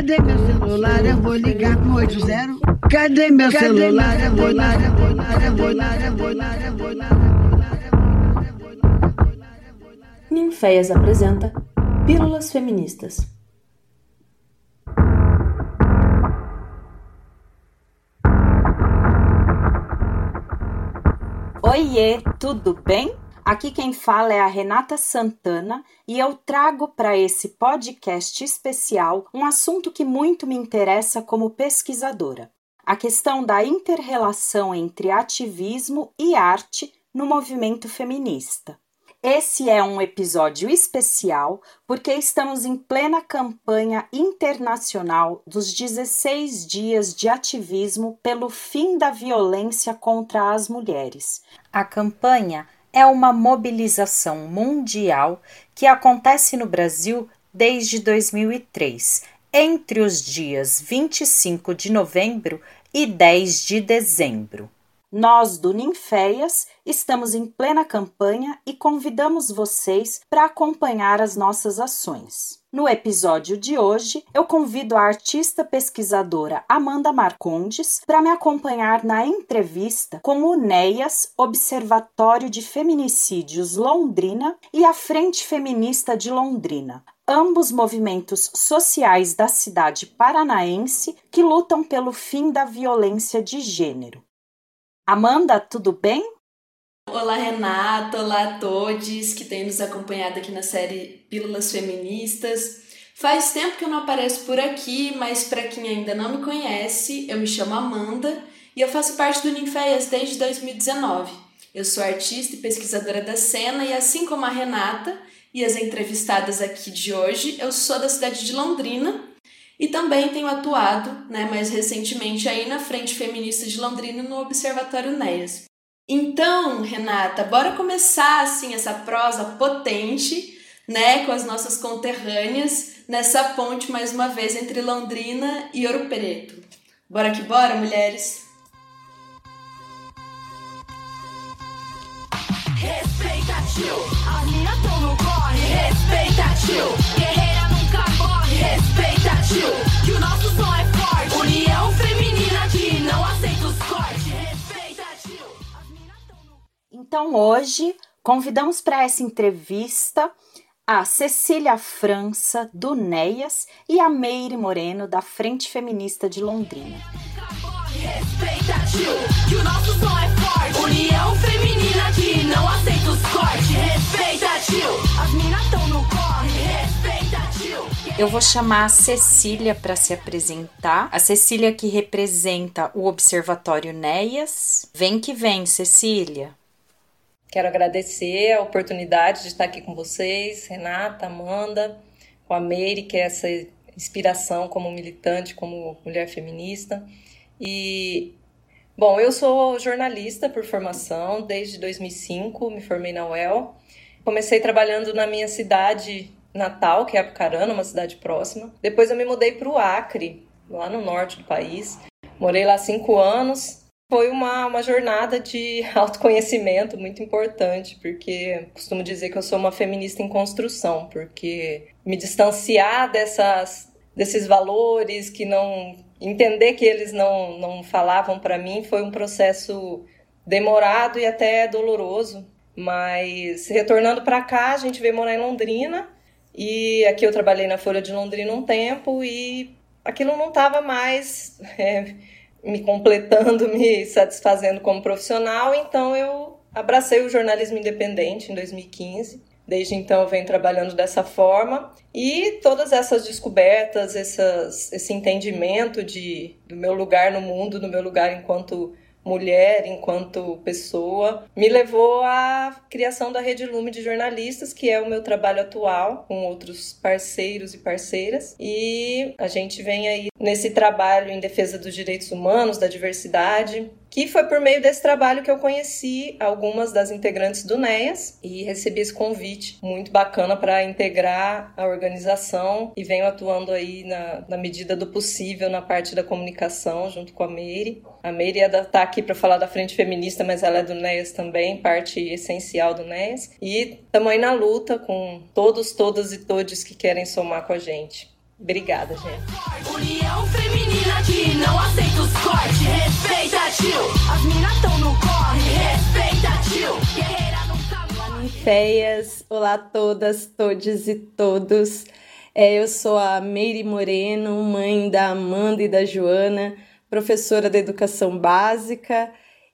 Cadê meu celular? Eu vou ligar pro 80. Cadê meu celular? Eu vou ligar, eu vou ligar, eu vou ligar, eu vou ligar, eu vou ligar. Ninféias apresenta Pílulas Feministas. Oiê, tudo bem? Aqui quem fala é a Renata Santana e eu trago para esse podcast especial um assunto que muito me interessa como pesquisadora: a questão da interrelação entre ativismo e arte no movimento feminista. Esse é um episódio especial porque estamos em plena campanha internacional dos 16 dias de ativismo pelo fim da violência contra as mulheres. A campanha é uma mobilização mundial que acontece no Brasil desde 2003, entre os dias 25 de novembro e 10 de dezembro. Nós do Ninféias estamos em plena campanha e convidamos vocês para acompanhar as nossas ações. No episódio de hoje, eu convido a artista pesquisadora Amanda Marcondes para me acompanhar na entrevista com o NEAS, Observatório de Feminicídios Londrina, e a Frente Feminista de Londrina, ambos movimentos sociais da cidade paranaense que lutam pelo fim da violência de gênero. Amanda, tudo bem? Olá, Renata. Olá a todos que têm nos acompanhado aqui na série Pílulas Feministas. Faz tempo que eu não apareço por aqui, mas para quem ainda não me conhece, eu me chamo Amanda e eu faço parte do Ninféias desde 2019. Eu sou artista e pesquisadora da cena e assim como a Renata e as entrevistadas aqui de hoje, eu sou da cidade de Londrina e também tenho atuado, né, mais recentemente aí na Frente Feminista de Londrina no Observatório NEAS. Então, Renata, bora começar assim essa prosa potente, né, com as nossas conterrâneas nessa ponte mais uma vez entre Londrina e Ouro Preto. Bora que bora, mulheres. Respeita tio, as minas tão no corre. Respeita tio, guerreira nunca morre. Respeita que o nosso som é forte. União feminina que não aceita os cortes. Respeita tio, Então hoje convidamos para essa entrevista a Cecília França, do NEAS, e a Meire Moreno, da Frente Feminista de Londrina. Respeita tio, que o nosso som é forte. União feminina que não aceita os cortes. Respeita tio, as minas tão no corre. Eu vou chamar a Cecília para se apresentar. A Cecília que representa o Observatório NEAS. Vem que vem, Cecília. Quero agradecer a oportunidade de estar aqui com vocês, Renata, Amanda, com a Meire, que é essa inspiração como militante, como mulher feminista. E, bom, eu sou jornalista por formação, desde 2005 me formei na UEL. Comecei trabalhando na minha cidade natal, que é Apucarana, uma cidade próxima. Depois eu me mudei para o Acre, lá no norte do país. Morei lá cinco anos. Foi uma, uma jornada de autoconhecimento muito importante, porque costumo dizer que eu sou uma feminista em construção, porque me distanciar dessas, desses valores que não. entender que eles não, não falavam para mim foi um processo demorado e até doloroso. Mas retornando para cá, a gente veio morar em Londrina e aqui eu trabalhei na Folha de Londrina um tempo e aquilo não estava mais é, me completando, me satisfazendo como profissional, então eu abracei o jornalismo independente em 2015. Desde então eu venho trabalhando dessa forma e todas essas descobertas, essas, esse entendimento de, do meu lugar no mundo, do meu lugar enquanto mulher, enquanto pessoa, me levou à criação da Rede Lume de Jornalistas, que é o meu trabalho atual, com outros parceiros e parceiras. E a gente vem aí nesse trabalho em defesa dos direitos humanos, da diversidade, que foi por meio desse trabalho que eu conheci algumas das integrantes do NEAS e recebi esse convite muito bacana para integrar a organização e venho atuando aí na, na, medida do possível na parte da comunicação junto com a Meire. A Meire está aqui para falar da frente feminista, mas ela é do NEAS também, parte essencial do NEAS. E estamos aí na luta com todos, todas e todos que querem somar com a gente. Obrigada, gente. União feminina que não aceita os cortes. Respeita, tio. As minas tão no corre. Respeita, tio. Guerreira nunca Feias, olá a todas, todes e todos. É, eu sou a Meire Moreno, mãe da Amanda e da Joana, professora da educação básica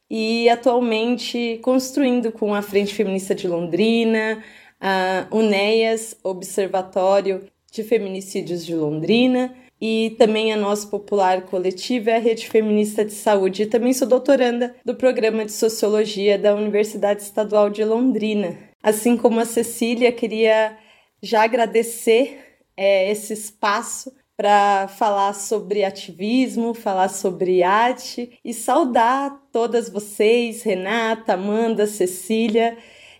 e atualmente construindo com a Frente Feminista de Londrina, a UNEAS, Observatório de Feminicídios de Londrina, e também a nossa popular coletiva é a Rede Feminista de Saúde. E também sou doutoranda do programa de Sociologia da Universidade Estadual de Londrina. Assim como a Cecília, queria já agradecer é, esse espaço para falar sobre ativismo, falar sobre arte e saudar todas vocês, Renata, Amanda, Cecília,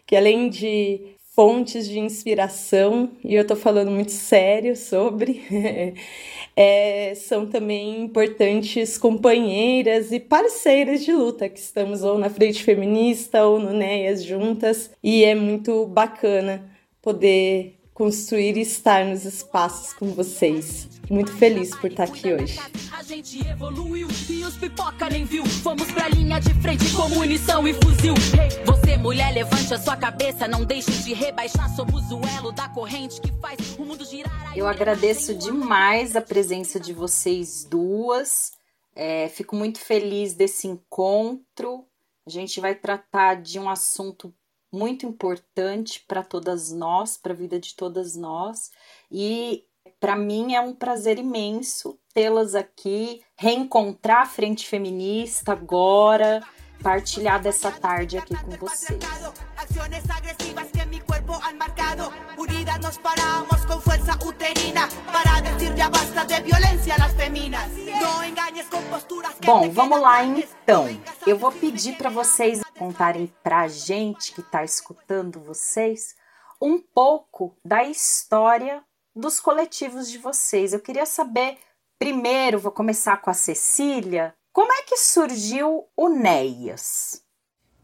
que além de fontes de inspiração, e eu estou falando muito sério sobre, é, são também importantes companheiras e parceiras de luta, que estamos ou na Frente Feminista ou no NEAS juntas, e é muito bacana poder construir e estar nos espaços com vocês. Muito feliz por estar aqui hoje. A gente evoluiu e os pipoca nem viu. Fomos pra linha de frente com munição e fuzil. Você, mulher, levante a sua cabeça. Não deixe de rebaixar. Somos o elo da corrente que faz o mundo girar. Eu agradeço demais a presença de vocês duas. É, fico muito feliz desse encontro. A gente vai tratar de um assunto muito importante para todas nós, para a vida de todas nós. E para mim é um prazer imenso tê-las aqui, reencontrar a Frente Feminista agora, partilhar dessa tarde aqui com vocês. Bom, vamos lá então. Eu vou pedir para vocês contarem para a gente que está escutando vocês um pouco da história dos coletivos de vocês. Eu queria saber, primeiro, vou começar com a Cecília, como é que surgiu o NEAS?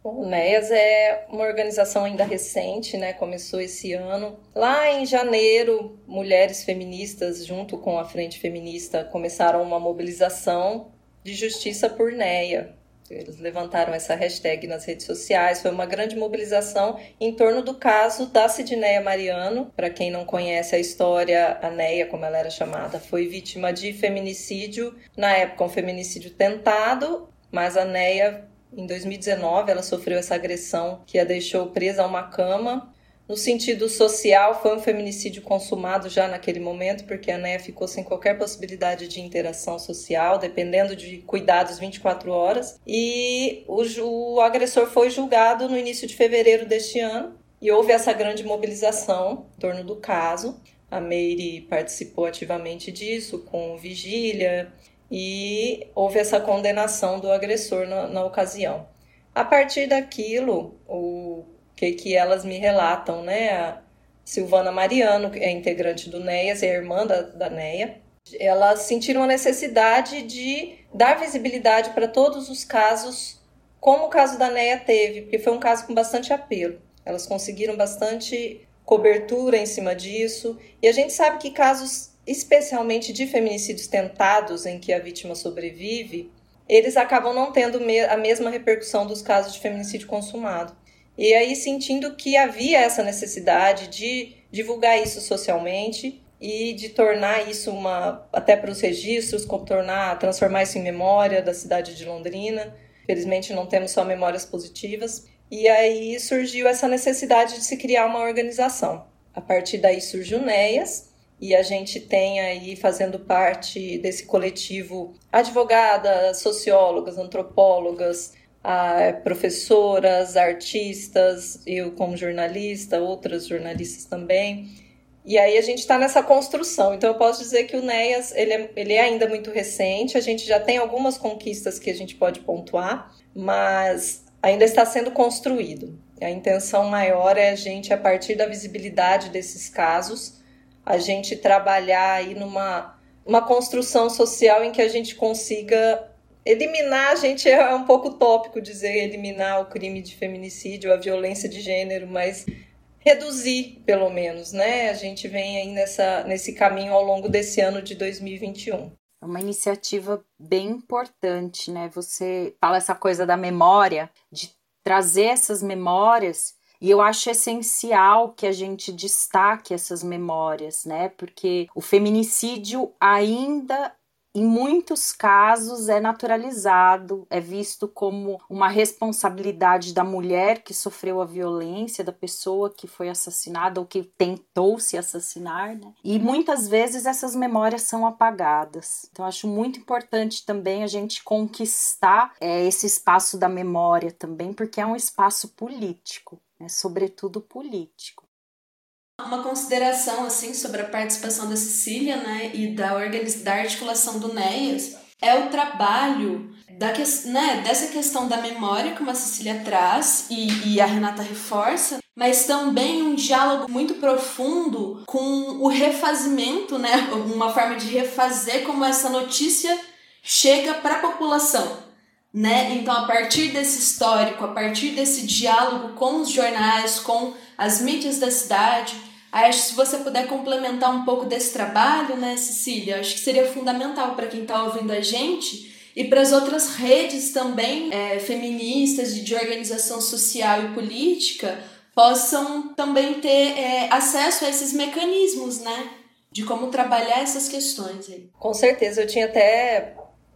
O NEAS é uma organização ainda recente, né? Começou esse ano. Lá em janeiro, mulheres feministas, junto com a Frente Feminista, começaram uma mobilização de justiça por NEA, eles levantaram essa hashtag nas redes sociais, foi uma grande mobilização em torno do caso da Sidneia Mariano. Para quem não conhece a história, a Neia, como ela era chamada, foi vítima de feminicídio, na época um feminicídio tentado, mas a Neia em 2019 ela sofreu essa agressão que a deixou presa a uma cama no sentido social, foi um feminicídio consumado já naquele momento, porque a Néia ficou sem qualquer possibilidade de interação social, dependendo de cuidados 24 horas. E o, o agressor foi julgado no início de fevereiro deste ano, e houve essa grande mobilização em torno do caso. A Meire participou ativamente disso, com vigília, e houve essa condenação do agressor na, na ocasião. A partir daquilo, o que, que elas me relatam, né? A Silvana Mariano, que é integrante do NEAS, é irmã da, da NEA, elas sentiram a necessidade de dar visibilidade para todos os casos, como o caso da NEA teve, porque foi um caso com bastante apelo. Elas conseguiram bastante cobertura em cima disso, e a gente sabe que casos, especialmente de feminicídios tentados, em que a vítima sobrevive, eles acabam não tendo a mesma repercussão dos casos de feminicídio consumado. E aí sentindo que havia essa necessidade de divulgar isso socialmente e de tornar isso uma até para os registros, tornar, transformar isso em memória da cidade de Londrina. Felizmente não temos só memórias positivas. E aí surgiu essa necessidade de se criar uma organização. A partir daí surgiu o NEAS, e a gente tem aí fazendo parte desse coletivo advogadas, sociólogas, antropólogas, a professoras, artistas, eu como jornalista, outras jornalistas também. E aí a gente está nessa construção. Então eu posso dizer que o NEAS ele é, ele é ainda muito recente, a gente já tem algumas conquistas que a gente pode pontuar, mas ainda está sendo construído. A intenção maior é a gente, a partir da visibilidade desses casos, a gente trabalhar aí numa uma construção social em que a gente consiga eliminar, gente é um pouco tópico dizer eliminar o crime de feminicídio, a violência de gênero, mas reduzir, pelo menos, né? A gente vem aí nessa, nesse caminho ao longo desse ano de 2021. É uma iniciativa bem importante, né? Você fala essa coisa da memória, de trazer essas memórias, e eu acho essencial que a gente destaque essas memórias, né? Porque o feminicídio ainda em muitos casos é naturalizado, é visto como uma responsabilidade da mulher que sofreu a violência, da pessoa que foi assassinada ou que tentou se assassinar, né? E muitas vezes essas memórias são apagadas. Então, acho muito importante também a gente conquistar é, esse espaço da memória também, porque é um espaço político, né? sobretudo político. Uma consideração assim sobre a participação da Cecília né, e da, da articulação do NEAS é o trabalho da que, né, dessa questão da memória, como a Cecília traz e, e a Renata reforça, mas também um diálogo muito profundo com o refazimento, né, uma forma de refazer como essa notícia chega para a população. Né? Então, a partir desse histórico, a partir desse diálogo com os jornais, com as mídias da cidade, acho que se você puder complementar um pouco desse trabalho, né, Cecília, acho que seria fundamental para quem está ouvindo a gente e para as outras redes também é, feministas e de organização social e política possam também ter é, acesso a esses mecanismos, né? De como trabalhar essas questões aí. Com certeza, eu tinha até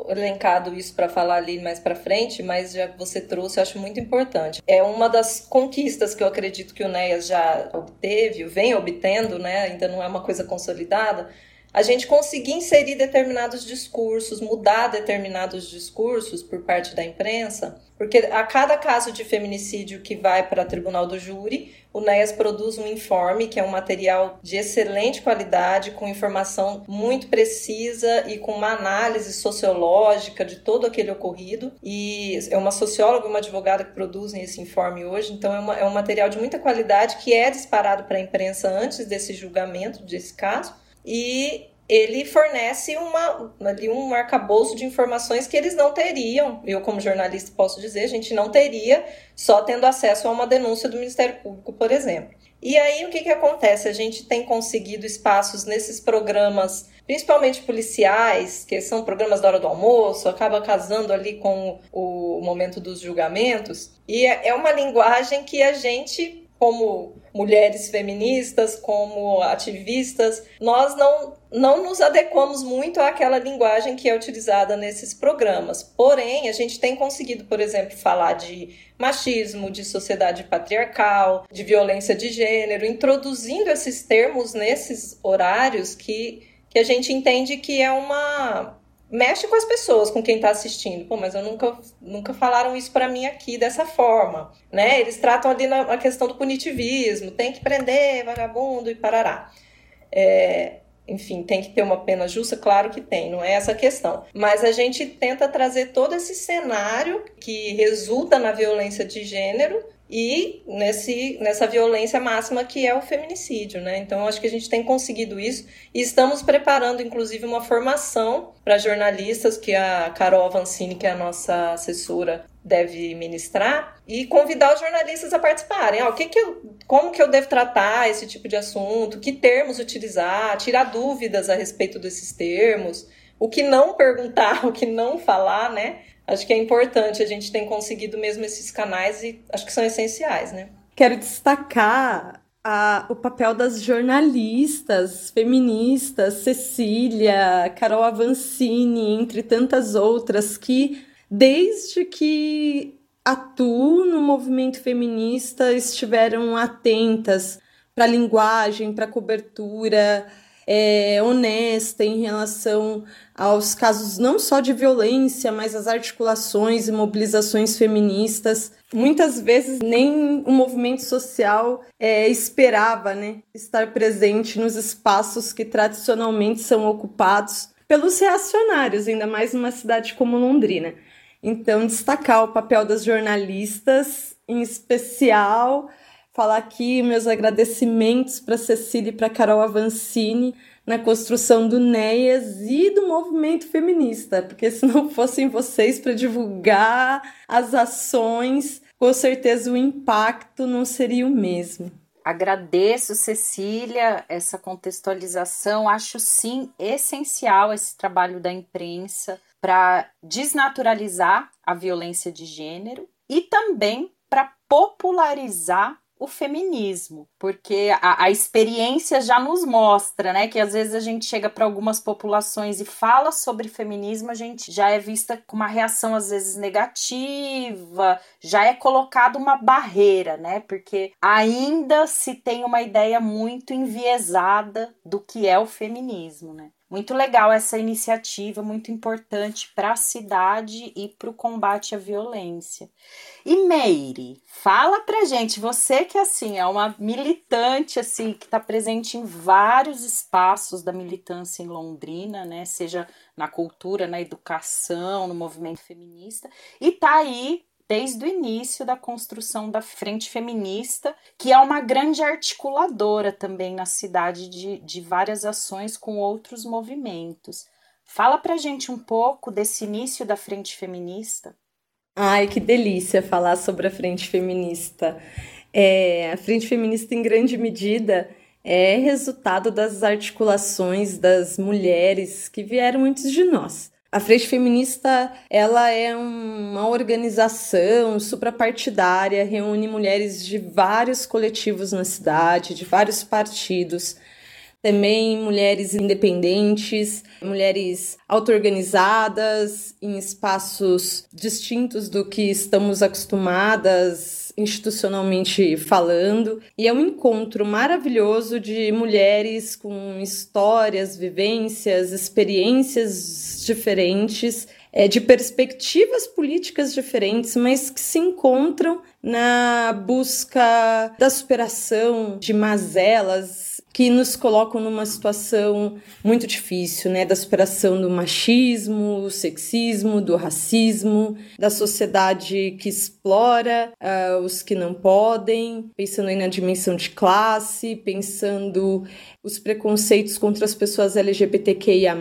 elencado isso para falar ali mais para frente, mas já que você trouxe, eu acho muito importante. É uma das conquistas que eu acredito que o NEAS já obteve, vem obtendo, né? Ainda não é uma coisa consolidada, a gente conseguir inserir determinados discursos, mudar determinados discursos por parte da imprensa, porque a cada caso de feminicídio que vai para o tribunal do júri, o NEAS produz um informe, que é um material de excelente qualidade, com informação muito precisa e com uma análise sociológica de todo aquele ocorrido. E é uma socióloga e uma advogada que produzem esse informe hoje, então é, uma, é um material de muita qualidade que é disparado para a imprensa antes desse julgamento desse caso e ele fornece uma, ali um arcabouço de informações que eles não teriam. Eu, como jornalista, posso dizer, a gente não teria só tendo acesso a uma denúncia do Ministério Público, por exemplo. E aí, o que, que acontece? A gente tem conseguido espaços nesses programas, principalmente policiais, que são programas da hora do almoço, acaba casando ali com o momento dos julgamentos, e é, é uma linguagem que a gente como mulheres feministas, como ativistas, nós não, não nos adequamos muito àquela linguagem que é utilizada nesses programas. Porém, a gente tem conseguido, por exemplo, falar de machismo, de sociedade patriarcal, de violência de gênero, introduzindo esses termos nesses horários que, que a gente entende que é uma mexe com as pessoas, com quem está assistindo. Pô, mas eu nunca, nunca falaram isso para mim aqui dessa forma, né? Eles tratam ali na, a questão do punitivismo, tem que prender vagabundo e parará. É, enfim, tem que ter uma pena justa, claro que tem, não é essa a questão. Mas a gente tenta trazer todo esse cenário que resulta na violência de gênero e nesse, nessa violência máxima que é o feminicídio, né? Então, acho que a gente tem conseguido isso e estamos preparando, inclusive, uma formação para jornalistas que a Carol Avancini, que é a nossa assessora, deve ministrar e convidar os jornalistas a participarem. Ah, o que que eu, como que eu devo tratar esse tipo de assunto? Que termos utilizar? Tirar dúvidas a respeito desses termos? O que não perguntar, o que não falar, né? Acho que é importante, a gente tem conseguido mesmo esses canais e acho que são essenciais, né? Quero destacar a, o papel das jornalistas feministas, Cecília, Carol Avancini, entre tantas outras, que desde que atuam no movimento feminista estiveram atentas para a linguagem, para a cobertura é, honesta em relação aos casos não só de violência, mas as articulações e mobilizações feministas. Muitas vezes nem o movimento social é, esperava né, estar presente nos espaços que tradicionalmente são ocupados pelos reacionários, ainda mais numa cidade como Londrina. Então, destacar o papel das jornalistas, em especial falar aqui meus agradecimentos para Cecília e para Carol Avancini na construção do NEAS e do movimento feminista, porque se não fossem vocês para divulgar as ações, com certeza o impacto não seria o mesmo. Agradeço, Cecília, essa contextualização. Acho sim essencial esse trabalho da imprensa para desnaturalizar a violência de gênero e também para popularizar o feminismo, porque a, a, experiência já nos mostra, né, que às vezes a gente chega para algumas populações e fala sobre feminismo, a gente já é vista com uma reação às vezes negativa, já é colocado uma barreira, né, porque ainda se tem uma ideia muito enviesada do que é o feminismo, né. Muito legal essa iniciativa, muito importante para a cidade e para o combate à violência. E Meire, fala pra gente, você que assim é uma militante assim que está presente em vários espaços da militância em Londrina, né? Seja na cultura, na educação, no movimento feminista, e tá aí desde o início da construção da Frente Feminista, que é uma grande articuladora também na cidade de, de várias ações com outros movimentos. Fala pra gente um pouco desse início da Frente Feminista. Ai, que delícia falar sobre a Frente Feminista. É, a Frente Feminista, em grande medida, é resultado das articulações das mulheres que vieram antes de nós. A Frente Feminista, ela é uma organização suprapartidária, reúne mulheres de vários coletivos na cidade, de vários partidos, também mulheres independentes, mulheres auto-organizadas em espaços distintos do que estamos acostumadas institucionalmente falando, e é um encontro maravilhoso de mulheres com histórias, vivências, experiências diferentes, é, de perspectivas políticas diferentes, mas que se encontram na busca da superação de mazelas que nos colocam numa situação muito difícil, né? Da superação do machismo, do sexismo, do racismo, da sociedade que explora uh, os que não podem, pensando aí na dimensão de classe, pensando os preconceitos contra as pessoas LGBTQIA+,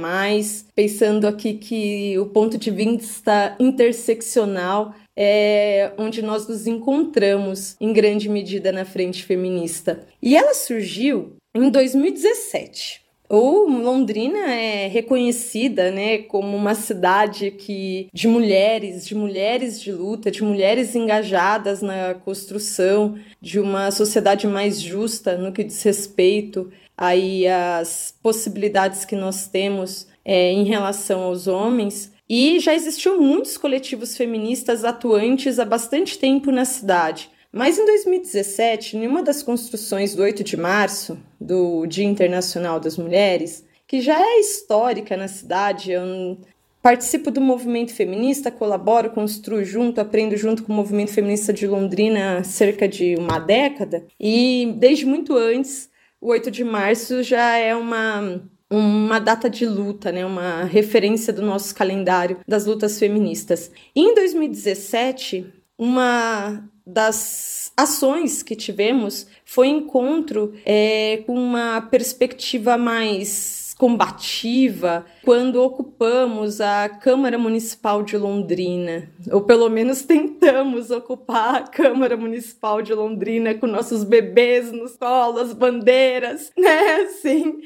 pensando aqui que o ponto de vista interseccional é onde nós nos encontramos em grande medida na frente feminista. E ela surgiu em 2017. O Londrina é reconhecida, né, como uma cidade que de mulheres, de mulheres de luta, de mulheres engajadas na construção de uma sociedade mais justa no que diz respeito aí às possibilidades que nós temos é, em relação aos homens. E já existiu muitos coletivos feministas atuantes há bastante tempo na cidade. Mas em 2017, em uma das construções do 8 de março, do Dia Internacional das Mulheres, que já é histórica na cidade, eu participo do movimento feminista, colaboro, construo junto, aprendo junto com o movimento feminista de Londrina há cerca de uma década, e desde muito antes, o 8 de março já é uma uma data de luta, né, uma referência do nosso calendário das lutas feministas. E em 2017, uma das ações que tivemos foi encontro é, com uma perspectiva mais combativa quando ocupamos a Câmara Municipal de Londrina, ou pelo menos tentamos ocupar a Câmara Municipal de Londrina com nossos bebês nos colos, bandeiras, né? Assim,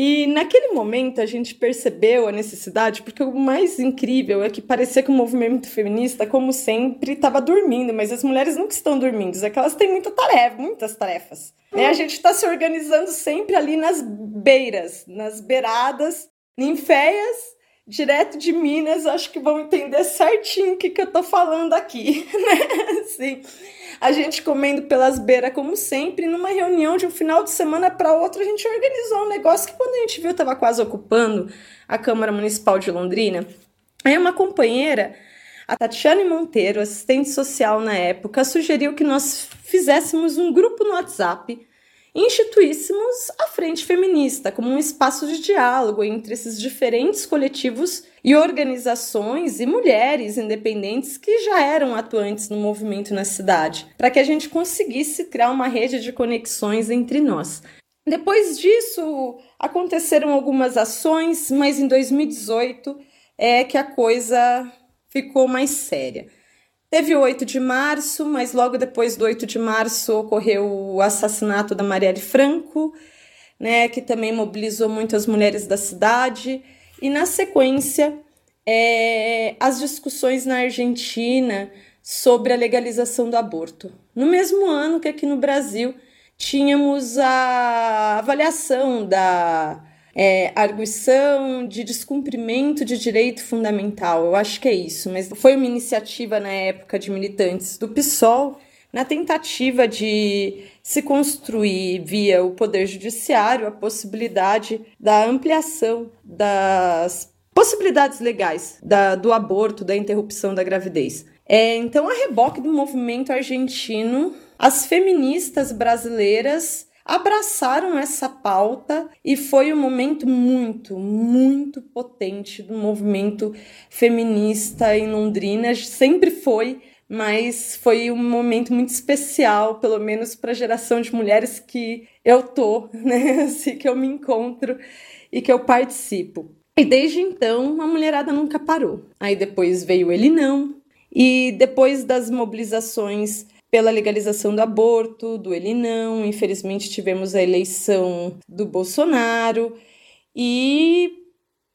e naquele momento a gente percebeu a necessidade, porque o mais incrível é que parecia que o movimento feminista, como sempre, estava dormindo, mas as mulheres nunca estão dormindo, é que elas têm muita tarefa, muitas tarefas. Né? A gente está se organizando sempre ali nas beiras, nas beiradas, ninféias, direto de Minas, acho que vão entender certinho o que, que eu tô falando aqui, né? Assim a gente comendo pelas beiras, como sempre, numa reunião de um final de semana para outro, a gente organizou um negócio que quando a gente viu estava quase ocupando a Câmara Municipal de Londrina. Aí uma companheira, a Tatiane Monteiro, assistente social na época, sugeriu que nós fizéssemos um grupo no WhatsApp instituíssemos a Frente Feminista como um espaço de diálogo entre esses diferentes coletivos e organizações e mulheres independentes que já eram atuantes no movimento na cidade, para que a gente conseguisse criar uma rede de conexões entre nós. Depois disso, aconteceram algumas ações, mas em 2018 é que a coisa ficou mais séria. Teve o 8 de março, mas logo depois do 8 de março ocorreu o assassinato da Marielle Franco, né, que também mobilizou muitas mulheres da cidade. E na sequência, é, as discussões na Argentina sobre a legalização do aborto. No mesmo ano que aqui no Brasil tínhamos a avaliação da é, arguição de descumprimento de direito fundamental. Eu acho que é isso, mas foi uma iniciativa na época de militantes do PSOL na tentativa de se construir via o Poder Judiciário a possibilidade da ampliação das possibilidades legais da, do aborto, da interrupção da gravidez. É, então, a reboque do movimento argentino, as feministas brasileiras abraçaram essa pauta e foi um momento muito, muito potente do movimento feminista em Londrina. Sempre foi, mas foi um momento muito especial, pelo menos para a geração de mulheres que eu tô, né? Assim, que eu me encontro e que eu participo. E desde então a mulherada nunca parou. Aí depois veio ele não, e depois das mobilizações pela legalização do aborto, do ele não, infelizmente tivemos a eleição do Bolsonaro e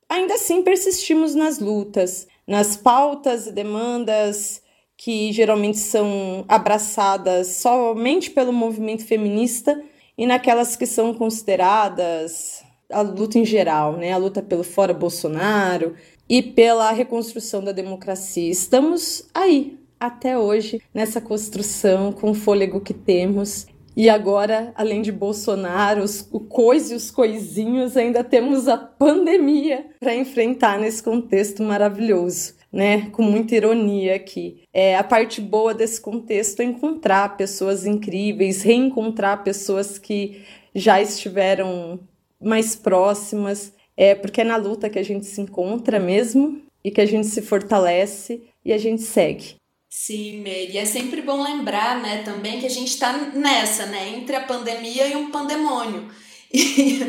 ainda assim persistimos nas lutas, nas pautas e demandas que geralmente são abraçadas somente pelo movimento feminista e naquelas que são consideradas a luta em geral, né? A luta pelo fora Bolsonaro e pela reconstrução da democracia. Estamos aí, até hoje nessa construção com o fôlego que temos. E agora, além de Bolsonaro, os, o cois e os coisinhos, ainda temos a pandemia para enfrentar nesse contexto maravilhoso, né? Com muita ironia aqui. É, a parte boa desse contexto é encontrar pessoas incríveis, reencontrar pessoas que já estiveram mais próximas, é porque é na luta que a gente se encontra mesmo e que a gente se fortalece e a gente segue. Sim, Mary. É sempre bom lembrar, né, também que a gente está nessa, né, entre a pandemia e um pandemônio. E,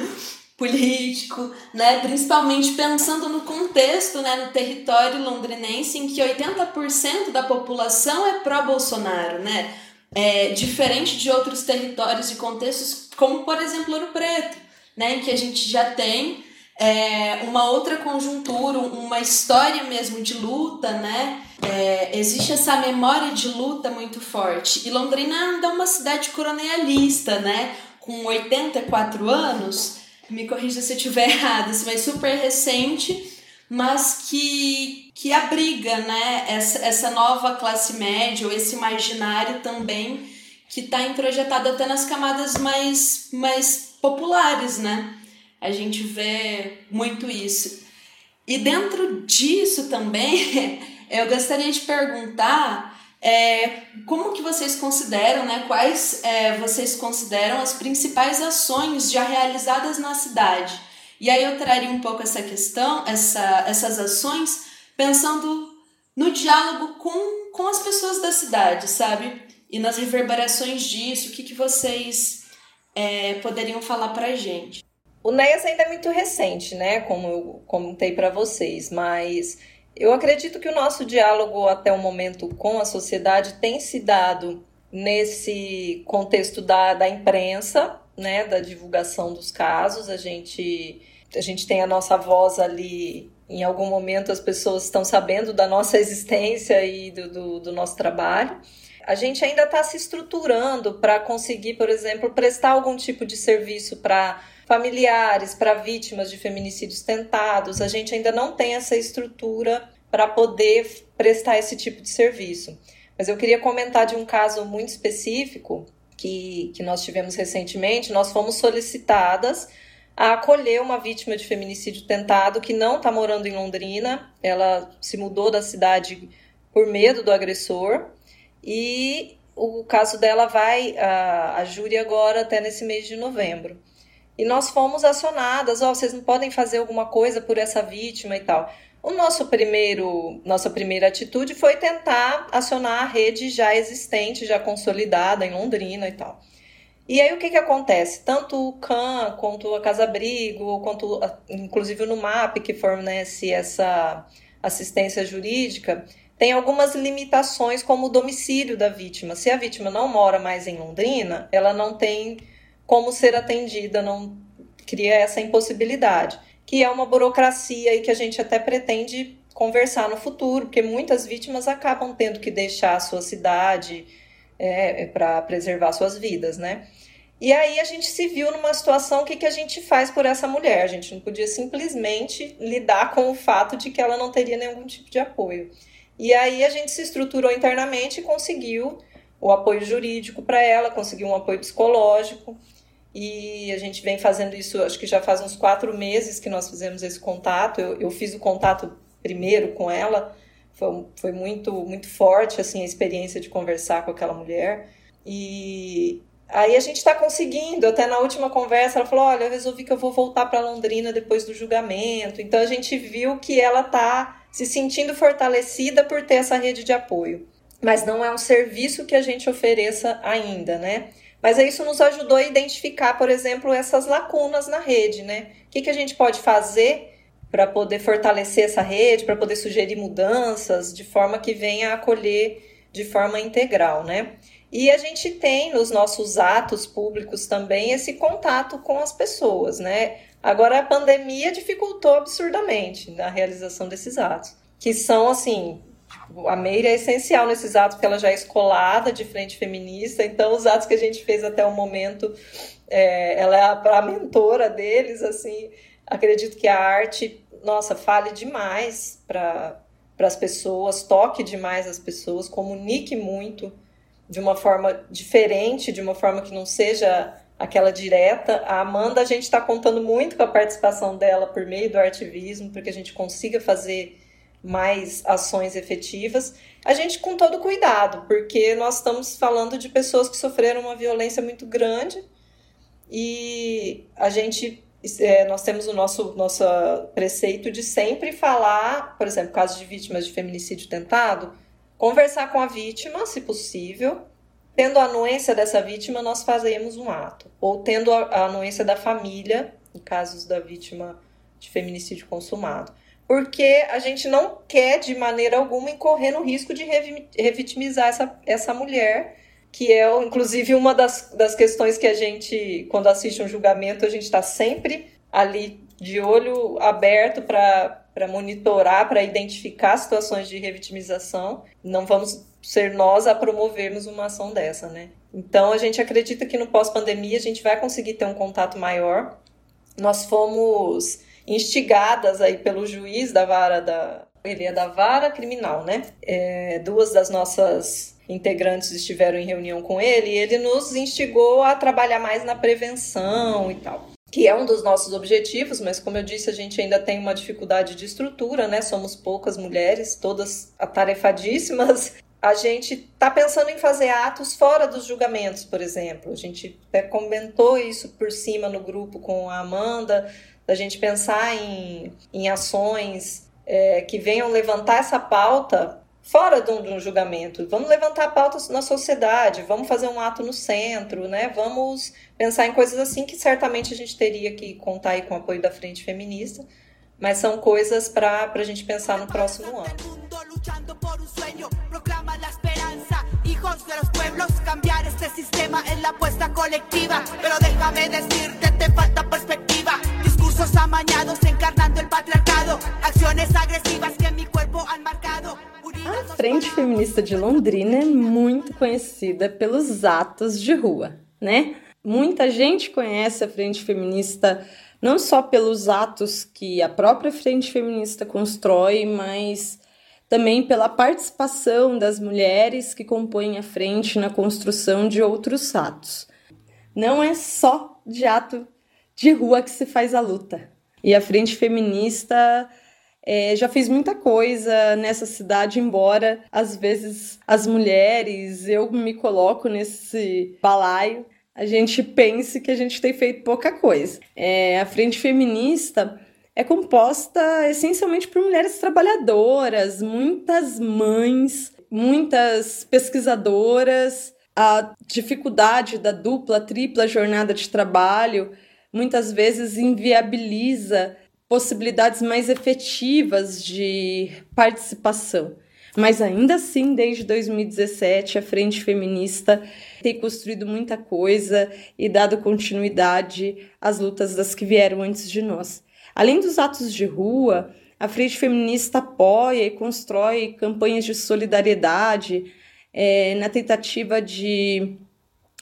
político, né, principalmente pensando no contexto, né, no território londrinense em que 80% da população é pró-Bolsonaro, né? É, diferente de outros territórios e contextos, como por exemplo Ouro Preto, né, em que a gente já tem é, uma outra conjuntura, uma história mesmo de luta, né? É, existe essa memória de luta muito forte. E Londrina ainda é uma cidade colonialista, né? Com 84 anos, me corrija se eu estiver errada, mas super recente, mas que, que abriga né? essa, essa nova classe média, ou esse imaginário também, que está introjetado até nas camadas mais, mais populares, né? A gente vê muito isso. E dentro disso também, eu gostaria de perguntar é, como que vocês consideram, né, quais é, vocês consideram as principais ações já realizadas na cidade? E aí eu traria um pouco essa questão, essa, essas ações, pensando no diálogo com, com as pessoas da cidade, sabe? E nas reverberações disso, o que, que vocês é, poderiam falar pra gente? O NEAS ainda é muito recente, né? Como eu comentei para vocês, mas eu acredito que o nosso diálogo até o momento com a sociedade tem se dado nesse contexto da, da imprensa, né? Da divulgação dos casos. A gente, a gente tem a nossa voz ali. Em algum momento as pessoas estão sabendo da nossa existência e do, do, do nosso trabalho a gente ainda está se estruturando para conseguir, por exemplo, prestar algum tipo de serviço para familiares, para vítimas de feminicídios tentados. A gente ainda não tem essa estrutura para poder prestar esse tipo de serviço. Mas eu queria comentar de um caso muito específico que, que nós tivemos recentemente. Nós fomos solicitadas a acolher uma vítima de feminicídio tentado que não está morando em Londrina. Ela se mudou da cidade por medo do agressor e o caso dela vai a, a júri agora até nesse mês de novembro. E nós fomos acionadas, ó, oh, vocês não podem fazer alguma coisa por essa vítima e tal. O nosso primeiro, nossa primeira atitude foi tentar acionar a rede já existente, já consolidada em Londrina e tal. E aí o que, que acontece? Tanto o CAN, quanto a Casa Abrigo, quanto inclusive o NUMAP, que fornece essa assistência jurídica, tem algumas limitações, como o domicílio da vítima. Se a vítima não mora mais em Londrina, ela não tem como ser atendida, não cria essa impossibilidade, que é uma burocracia e que a gente até pretende conversar no futuro, porque muitas vítimas acabam tendo que deixar a sua cidade é, para preservar suas vidas, né? E aí a gente se viu numa situação, o que, que a gente faz por essa mulher? A gente não podia simplesmente lidar com o fato de que ela não teria nenhum tipo de apoio. E aí a gente se estruturou internamente e conseguiu o apoio jurídico para ela, conseguiu um apoio psicológico. E a gente vem fazendo isso, acho que já faz uns quatro meses que nós fizemos esse contato. Eu, eu fiz o contato primeiro com ela, foi, foi muito, muito forte assim, a experiência de conversar com aquela mulher. E aí a gente está conseguindo. Até na última conversa, ela falou: Olha, eu resolvi que eu vou voltar para Londrina depois do julgamento. Então a gente viu que ela está se sentindo fortalecida por ter essa rede de apoio. Mas não é um serviço que a gente ofereça ainda, né? Mas isso nos ajudou a identificar, por exemplo, essas lacunas na rede, né? O que, que a gente pode fazer para poder fortalecer essa rede, para poder sugerir mudanças de forma que venha a acolher de forma integral, né? E a gente tem nos nossos atos públicos também esse contato com as pessoas, né? Agora a pandemia dificultou absurdamente na realização desses atos, que são assim a Meire é essencial nesses atos, porque ela já é escolada de frente feminista, então os atos que a gente fez até o momento, é, ela é a, a mentora deles, assim, acredito que a arte, nossa, fale demais para as pessoas, toque demais as pessoas, comunique muito de uma forma diferente, de uma forma que não seja aquela direta. A Amanda, a gente está contando muito com a participação dela por meio do ativismo, para que a gente consiga fazer mais ações efetivas, a gente com todo cuidado, porque nós estamos falando de pessoas que sofreram uma violência muito grande e a gente é, nós temos o nosso nosso preceito de sempre falar, por exemplo, casos de vítimas de feminicídio tentado, conversar com a vítima, se possível. Tendo a anuência dessa vítima, nós fazemos um ato. Ou tendo a anuência da família, em casos da vítima de feminicídio consumado porque a gente não quer de maneira alguma incorrer no risco de revitimizar essa, essa mulher, que é inclusive uma das, das questões que a gente, quando assiste um julgamento, a gente está sempre ali de olho aberto para monitorar, para identificar situações de revitimização. Não vamos ser nós a promovermos uma ação dessa, né? Então a gente acredita que no pós-pandemia a gente vai conseguir ter um contato maior. Nós fomos instigadas aí pelo juiz da vara da ele é da vara criminal, né? É, duas das nossas integrantes estiveram em reunião com ele e ele nos instigou a trabalhar mais na prevenção e tal. Que é um dos nossos objetivos, mas como eu disse, a gente ainda tem uma dificuldade de estrutura, né? Somos poucas mulheres, todas atarefadíssimas. A gente está pensando em fazer atos fora dos julgamentos, por exemplo. A gente até comentou isso por cima no grupo com a Amanda, da gente pensar em, em ações é, que venham levantar essa pauta fora de um, de um, julgamento. Vamos levantar pautas na sociedade, vamos fazer um ato no centro, né? Vamos pensar em coisas assim que certamente a gente teria que contar aí com o apoio da Frente Feminista, mas são coisas para a gente pensar no próximo ano. Discursos amañados encarnando el patriarcado. Acciones agresivas que mi cuerpo han marcado. A Frente Feminista de Londrina é muito conhecida pelos atos de rua, né? Muita gente conhece a Frente Feminista não só pelos atos que a própria Frente Feminista constrói, mas também pela participação das mulheres que compõem a frente na construção de outros atos. Não é só de ato de rua que se faz a luta. E a Frente Feminista é, já fez muita coisa nessa cidade, embora às vezes as mulheres, eu me coloco nesse balaio, a gente pense que a gente tem feito pouca coisa. É, a Frente Feminista é composta essencialmente por mulheres trabalhadoras, muitas mães, muitas pesquisadoras. A dificuldade da dupla, tripla jornada de trabalho muitas vezes inviabiliza possibilidades mais efetivas de participação. mas ainda assim, desde 2017, a Frente Feminista tem construído muita coisa e dado continuidade às lutas das que vieram antes de nós. Além dos atos de rua, a Frente Feminista apoia e constrói campanhas de solidariedade é, na tentativa de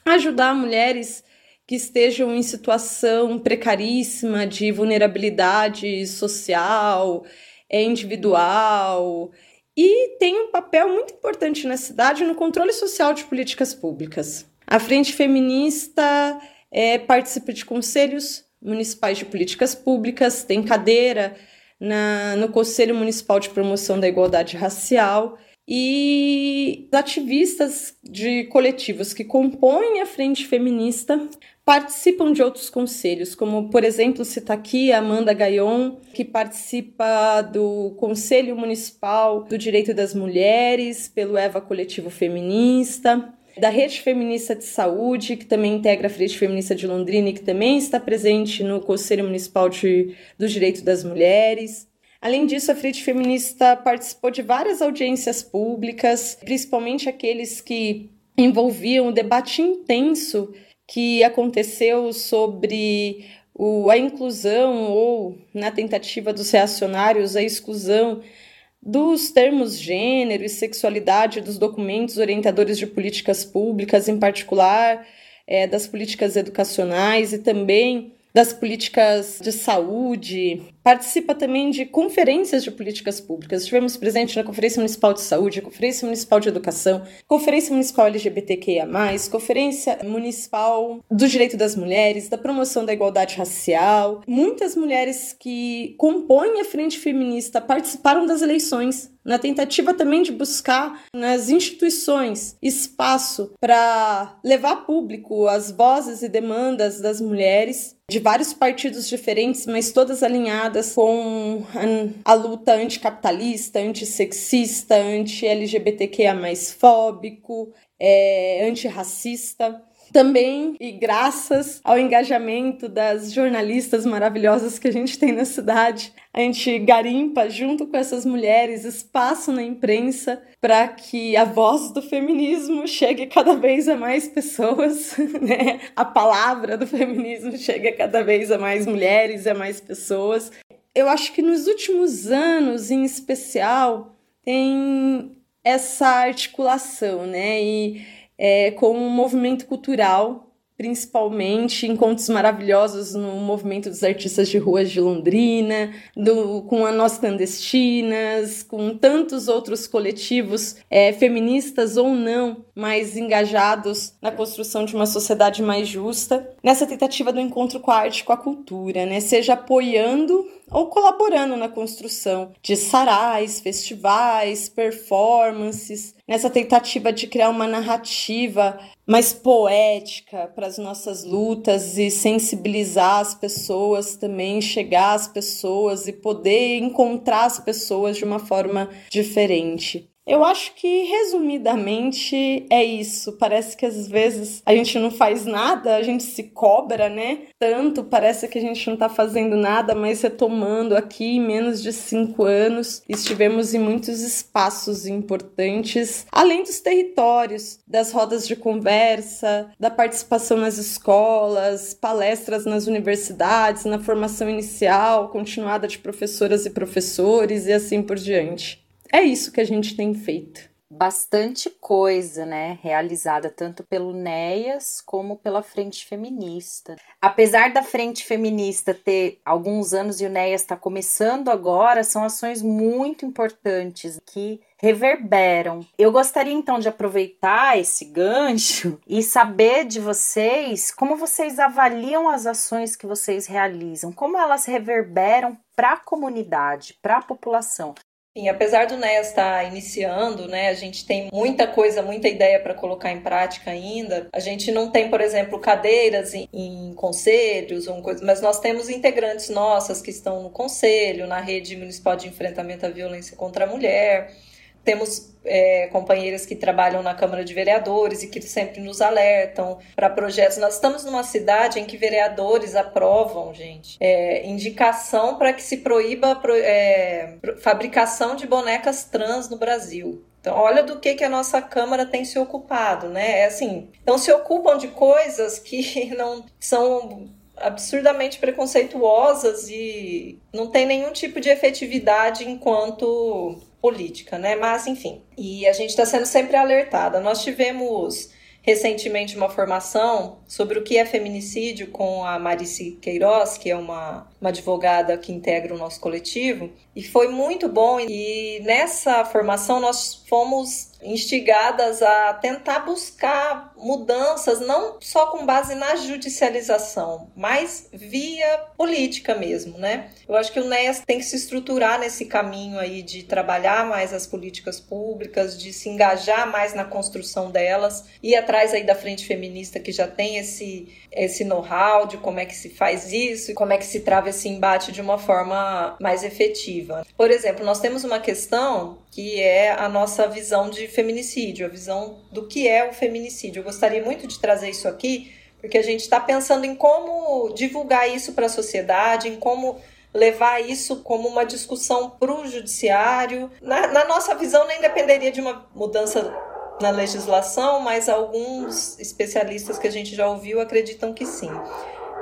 ajudar mulheres que estejam em situação precaríssima de vulnerabilidade social, é, individual, e tem um papel muito importante na cidade no controle social de políticas públicas. A Frente Feminista é, participa de conselhos municipais de políticas públicas, tem cadeira na, no Conselho Municipal de Promoção da Igualdade Racial e ativistas de coletivos que compõem a Frente Feminista participam de outros conselhos, como, por exemplo, citar aqui a Amanda Gayon, que participa do Conselho Municipal do Direito das Mulheres, pelo EVA Coletivo Feminista, da Rede Feminista de Saúde, que também integra a Rede Feminista de Londrina e que também está presente no Conselho Municipal de, do Direito das Mulheres. Além disso, a Frente Feminista participou de várias audiências públicas, principalmente aqueles que envolviam o debate intenso que aconteceu sobre o, a inclusão ou, na tentativa dos reacionários, a exclusão dos termos gênero e sexualidade dos documentos orientadores de políticas públicas, em particular é, das políticas educacionais e também das políticas de saúde, participa também de conferências de políticas públicas. Estivemos presentes na Conferência Municipal de Saúde, Conferência Municipal de Educação, Conferência Municipal LGBTQIA, Conferência Municipal do Direito das Mulheres, da Promoção da Igualdade Racial. Muitas mulheres que compõem a Frente Feminista participaram das eleições na tentativa também de buscar nas instituições espaço para levar público as vozes e demandas das mulheres de vários partidos diferentes, mas todas alinhadas com a, luta anticapitalista, antissexista, anti-LGBTQIA fóbico, é, antirracista também e graças ao engajamento das jornalistas maravilhosas que a gente tem na cidade, a gente garimpa junto com essas mulheres espaço na imprensa para que a voz do feminismo chegue cada vez a mais pessoas, né? A palavra do feminismo chegue cada vez a mais mulheres a mais pessoas. Eu acho que nos últimos anos, em especial, tem essa articulação, né? E é, com um movimento cultural, principalmente encontros maravilhosos no movimento dos artistas de ruas de Londrina, do, com a Nós Clandestinas, com tantos outros coletivos é, feministas ou não, mais engajados na construção de uma sociedade mais justa, nessa tentativa do encontro com a arte com a cultura, né? seja apoiando ou colaborando na construção de sarais, festivais, performances, nessa tentativa de criar uma narrativa mais poética para as nossas lutas e sensibilizar as pessoas também, chegar às pessoas e poder encontrar as pessoas de uma forma diferente. Eu acho que, resumidamente, é isso. Parece que às vezes a gente não faz nada, a gente se cobra, né? Tanto, parece que a gente não tá fazendo nada, mas retomando aqui, em menos de cinco anos, estivemos em muitos espaços importantes, além dos territórios, das rodas de conversa, da participação nas escolas, palestras nas universidades, na formação inicial, continuada de professoras e professores e assim por diante é isso que a gente tem feito. Bastante coisa, né, realizada tanto pelo NEAS como pela Frente Feminista. Apesar da Frente Feminista ter alguns anos e o NEAS está começando agora, são ações muito importantes que reverberam. Eu gostaria então de aproveitar esse gancho e saber de vocês como vocês avaliam as ações que vocês realizam, como elas reverberam para a comunidade, para a população. Sim, apesar do NES estar tá iniciando, né, a gente tem muita coisa, muita ideia para colocar em prática ainda. A gente não tem, por exemplo, cadeiras em, em conselhos, ou coisa, mas nós temos integrantes nossas que estão no conselho, na rede municipal de enfrentamento à violência contra a mulher. Temos é, companheiras que trabalham na Câmara de Vereadores e que sempre nos alertam para projetos. Nós estamos numa cidade em que vereadores aprovam, gente, é, indicação para que se proíba é, fabricação de bonecas trans no Brasil. Então, olha do que, que a nossa Câmara tem se ocupado, né? É assim, então se ocupam de coisas que não são absurdamente preconceituosas e não tem nenhum tipo de efetividade enquanto política, né? Mas enfim, e a gente está sendo sempre alertada. Nós tivemos recentemente uma formação sobre o que é feminicídio com a Marici Queiroz, que é uma, uma advogada que integra o nosso coletivo, e foi muito bom. E nessa formação nós fomos instigadas a tentar buscar mudanças, não só com base na judicialização, mas via política mesmo, né? Eu acho que o NES tem que se estruturar nesse caminho aí de trabalhar mais as políticas públicas, de se engajar mais na construção delas, e atrás aí da frente feminista que já tem esse esse know-how de como é que se faz isso como é que se trava esse embate de uma forma mais efetiva. Por exemplo, nós temos uma questão que é a nossa visão de feminicídio, a visão do que é o feminicídio. Eu gostaria muito de trazer isso aqui, porque a gente está pensando em como divulgar isso para a sociedade, em como levar isso como uma discussão para o judiciário. Na, na nossa visão, nem dependeria de uma mudança na legislação, mas alguns especialistas que a gente já ouviu acreditam que sim.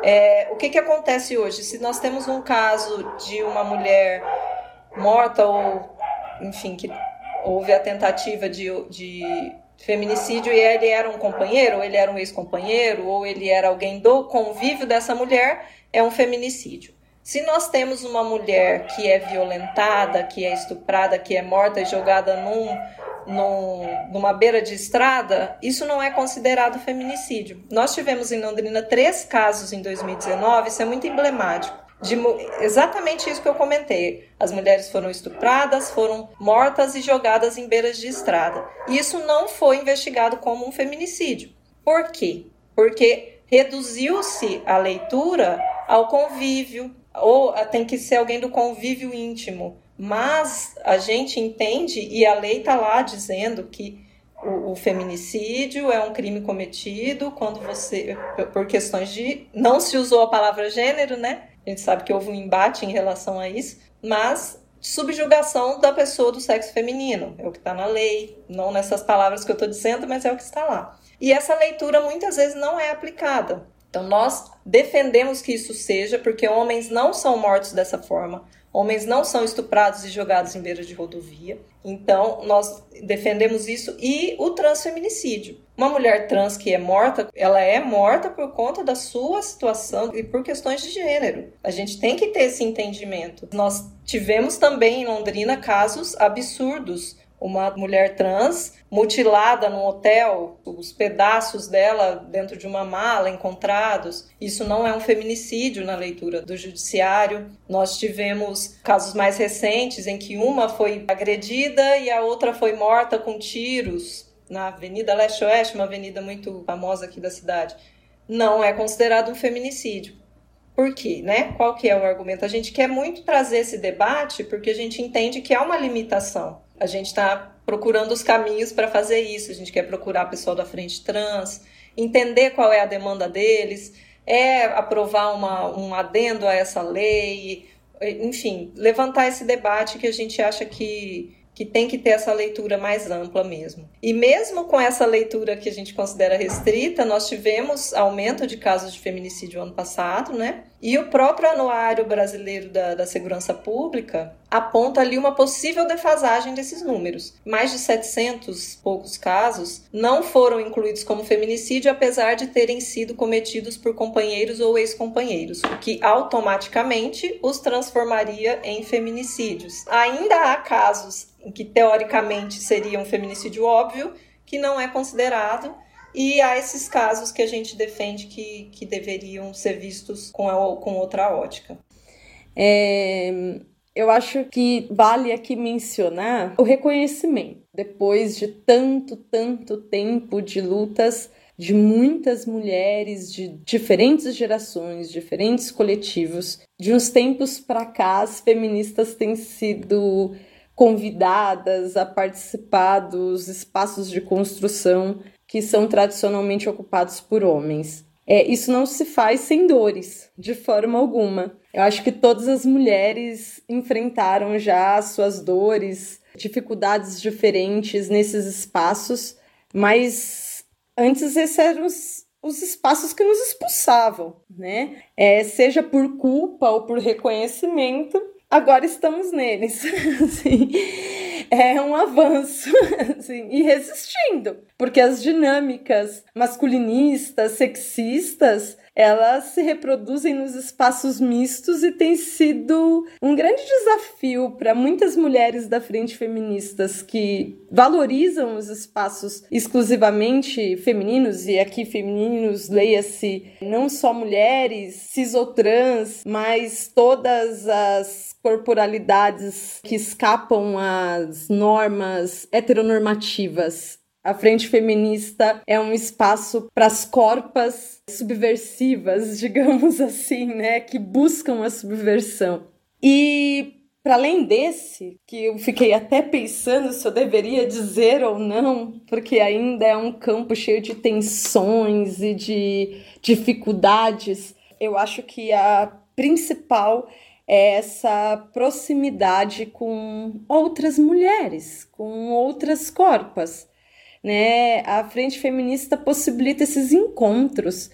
É, o que, que acontece hoje? Se nós temos um caso de uma mulher morta ou, enfim, que houve a tentativa de, de feminicídio e ele era um companheiro, ou ele era um ex-companheiro, ou ele era alguém do convívio dessa mulher, é um feminicídio. Se nós temos uma mulher que é violentada, que é estuprada, que é morta e jogada num num, numa beira de estrada, isso não é considerado feminicídio. Nós tivemos em Londrina três casos em 2019, isso é muito emblemático. De, exatamente isso que eu comentei. As mulheres foram estupradas, foram mortas e jogadas em beiras de estrada. Isso não foi investigado como um feminicídio. Por quê? Porque reduziu-se a leitura ao convívio, ou tem que ser alguém do convívio íntimo, mas a gente entende, e a lei está lá dizendo que o, o, feminicídio é um crime cometido quando você, por questões de. Não se usou a palavra gênero, né? A gente sabe que houve um embate em relação a isso, mas subjugação da pessoa do sexo feminino. É o que está na lei, não nessas palavras que eu estou dizendo, mas é o que está lá. E essa leitura muitas vezes não é aplicada. Então nós defendemos que isso seja, porque homens não são mortos dessa forma. Homens não são estuprados e jogados em beira de rodovia. Então, nós defendemos isso e o transfeminicídio. Uma mulher trans que é morta, ela é morta por conta da sua situação e por questões de gênero. A gente tem que ter esse entendimento. Nós tivemos também em Londrina casos absurdos uma mulher trans mutilada no hotel, os pedaços dela dentro de uma mala encontrados. Isso não é um feminicídio na leitura do judiciário. Nós tivemos casos mais recentes em que uma foi agredida e a outra foi morta com tiros na Avenida Leste-Oeste, uma avenida muito famosa aqui da cidade. Não é considerado um feminicídio. Por quê, né? Qual que é o argumento? A gente quer muito trazer esse debate porque a gente entende que há uma limitação a gente está procurando os caminhos para fazer isso. A gente quer procurar pessoal da frente trans, entender qual é a demanda deles, é aprovar uma, um adendo a essa lei, enfim, levantar esse debate que a gente acha que que tem que ter essa leitura mais ampla mesmo. E mesmo com essa leitura que a gente considera restrita, nós tivemos aumento de casos de feminicídio ano passado, né? E o próprio Anuário Brasileiro da, da Segurança Pública aponta ali uma possível defasagem desses números. Mais de 700 poucos casos não foram incluídos como feminicídio, apesar de terem sido cometidos por companheiros ou ex-companheiros, o que automaticamente os transformaria em feminicídios. Ainda há casos que teoricamente seria um feminicídio óbvio, que não é considerado, e há esses casos que a gente defende que, que deveriam ser vistos com, a, com outra ótica. É, eu acho que vale aqui mencionar o reconhecimento. Depois de tanto, tanto tempo de lutas de muitas mulheres de diferentes gerações, diferentes coletivos, de uns tempos para cá, as feministas têm sido convidadas a participar dos espaços de construção que são tradicionalmente ocupados por homens. É, isso não se faz sem dores, de forma alguma. Eu acho que todas as mulheres enfrentaram já suas dores, dificuldades diferentes nesses espaços, mas antes esses eram os, os espaços que nos expulsavam, né? É, seja por culpa ou por reconhecimento, agora estamos neles. assim, é um avanço assim, e resistindo, porque as dinâmicas masculinistas, sexistas, elas se reproduzem nos espaços mistos e tem sido um grande desafio para muitas mulheres da frente feministas que valorizam os espaços exclusivamente femininos, e aqui femininos, leia-se não só mulheres, cis ou trans, mas todas as corporalidades que escapam às normas heteronormativas a frente feminista é um espaço para as corpas subversivas, digamos assim, né, que buscam a subversão. E para além desse, que eu fiquei até pensando se eu deveria dizer ou não, porque ainda é um campo cheio de tensões e de dificuldades, eu acho que a principal é essa proximidade com outras mulheres, com outras corpas né? A frente feminista possibilita esses encontros.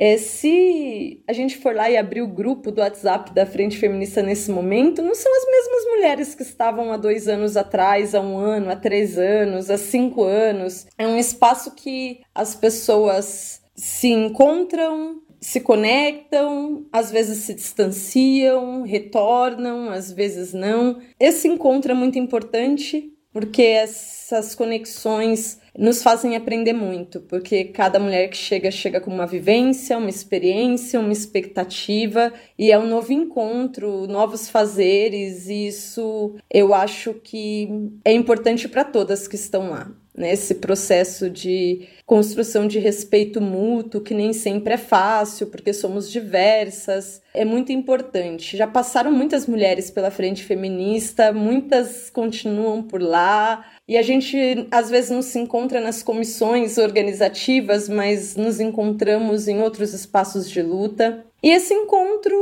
É, se a gente for lá e abrir o grupo do WhatsApp da Frente Feminista nesse momento, não são as mesmas mulheres que estavam há dois anos atrás, há um ano, há três anos, há cinco anos. É um espaço que as pessoas se encontram, se conectam, às vezes se distanciam, retornam, às vezes não. Esse encontro é muito importante porque essas conexões nos fazem aprender muito, porque cada mulher que chega, chega com uma vivência, uma experiência, uma expectativa, e é um novo encontro, novos fazeres, e isso eu acho que é importante para todas que estão lá nesse né, processo de construção de respeito mútuo, que nem sempre é fácil, porque somos diversas, é muito importante. Já passaram muitas mulheres pela frente feminista, muitas continuam por lá, e a gente às vezes não se encontra nas comissões organizativas, mas nos encontramos em outros espaços de luta. E esse encontro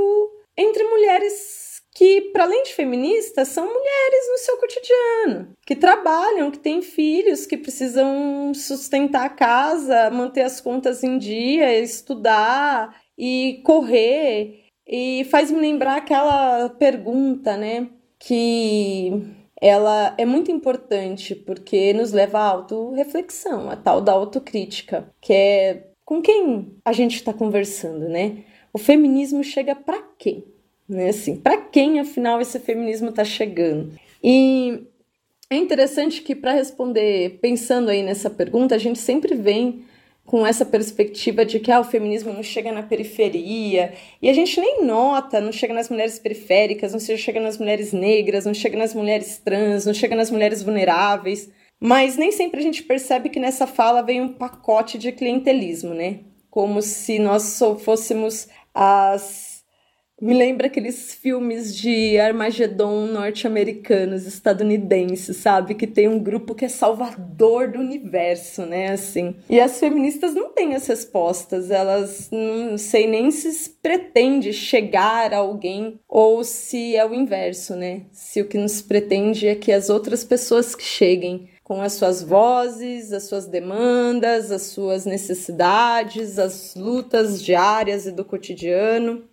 entre mulheres que, para além de feministas, são mulheres no seu cotidiano, que trabalham, que têm filhos, que precisam sustentar a casa, manter as contas em dia, estudar e correr. E faz me lembrar aquela pergunta, né? Que ela é muito importante porque nos leva à autorreflexão, a tal da autocrítica, que é com quem a gente está conversando, né? O feminismo chega para quem? Né? Assim, para quem afinal esse feminismo está chegando? E é interessante que para responder, pensando aí nessa pergunta, a gente sempre vem com essa perspectiva de que ah, o feminismo não chega na periferia, e a gente nem nota, não chega nas mulheres periféricas, não chega nas mulheres negras, não chega nas mulheres trans, não chega nas mulheres vulneráveis, mas nem sempre a gente percebe que nessa fala vem um pacote de clientelismo, né? Como se nós só fôssemos as me lembra aqueles filmes de Armagedon norte-americanos, estadunidenses, sabe? Que tem um grupo que é salvador do universo, né? Assim. E as feministas não têm as respostas, elas não sei nem se pretende chegar a alguém ou se é o inverso, né? Se o que nos pretende é que as outras pessoas que cheguem com as suas vozes, as suas demandas, as suas necessidades, as lutas diárias e do cotidiano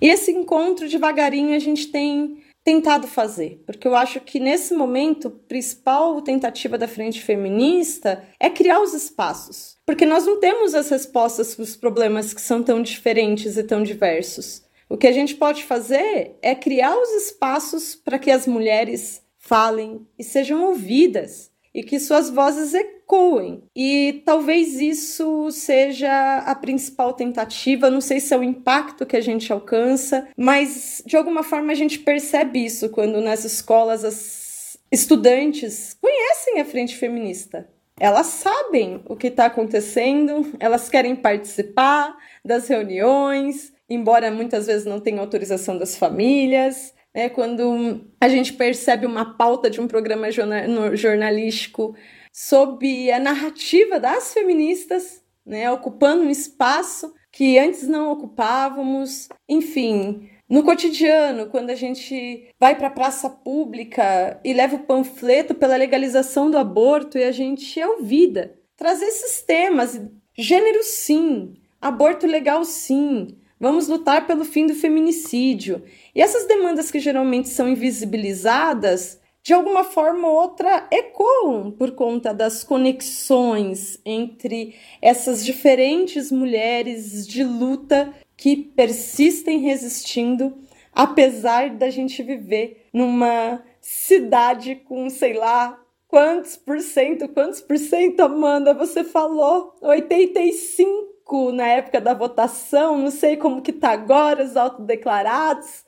e esse encontro, devagarinho, a gente tem tentado fazer, porque eu acho que nesse momento, a principal tentativa da frente feminista é criar os espaços, porque nós não temos as respostas para os problemas que são tão diferentes e tão diversos. O que a gente pode fazer é criar os espaços para que as mulheres falem e sejam ouvidas e que suas vozes ecoem. E talvez isso seja a principal tentativa, não sei se é o impacto que a gente alcança, mas de alguma forma a gente percebe isso quando nas escolas as estudantes conhecem a frente feminista. Elas sabem o que está acontecendo, elas querem participar das reuniões, embora muitas vezes não tenham autorização das famílias, né, quando a gente percebe uma pauta de um programa jornalístico sob a narrativa das feministas, né, ocupando um espaço que antes não ocupávamos, enfim, no cotidiano, quando a gente vai para a praça pública e leva o panfleto pela legalização do aborto e a gente é ouvida. Trazer esses temas, gênero sim, aborto legal sim, vamos lutar pelo fim do feminicídio. E essas demandas que geralmente são invisibilizadas, de alguma forma ou outra ecoam por conta das conexões entre essas diferentes mulheres de luta que persistem resistindo, apesar da gente viver numa cidade com, sei lá, quantos por cento, quantos por cento, Amanda, você falou? 85 na época da votação, não sei como que tá agora, os autodeclarados.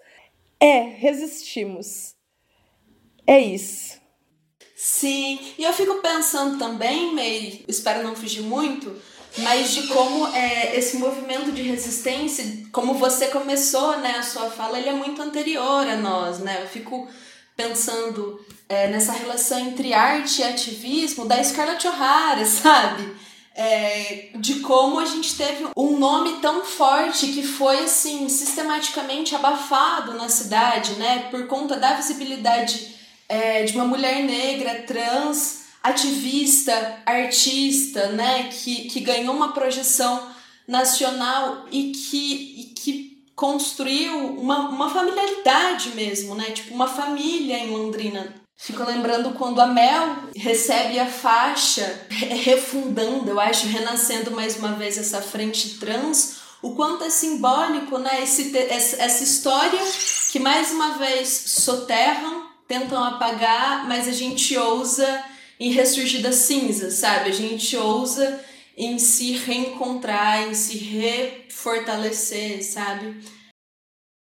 É, resistimos. É isso. Sim, e eu fico pensando também, May, espero não fugir muito, mas de como é, esse movimento de resistência, como você começou, né, a sua fala, ele é muito anterior a nós, né? Eu fico pensando é, nessa relação entre arte e ativismo da Scarlett O'Hara, sabe? É, de como a gente teve um nome tão forte que foi assim sistematicamente abafado na cidade, né, por conta da visibilidade é, de uma mulher negra trans ativista, artista, né, que, que ganhou uma projeção nacional e que, e que construiu uma, uma familiaridade mesmo, né, tipo uma família em Londrina. Fico lembrando quando a Mel recebe a faixa, refundando, eu acho, renascendo mais uma vez essa frente trans, o quanto é simbólico, né, esse, essa história que mais uma vez soterram, tentam apagar, mas a gente ousa em ressurgir das cinzas, sabe? A gente ousa em se reencontrar, em se refortalecer, sabe?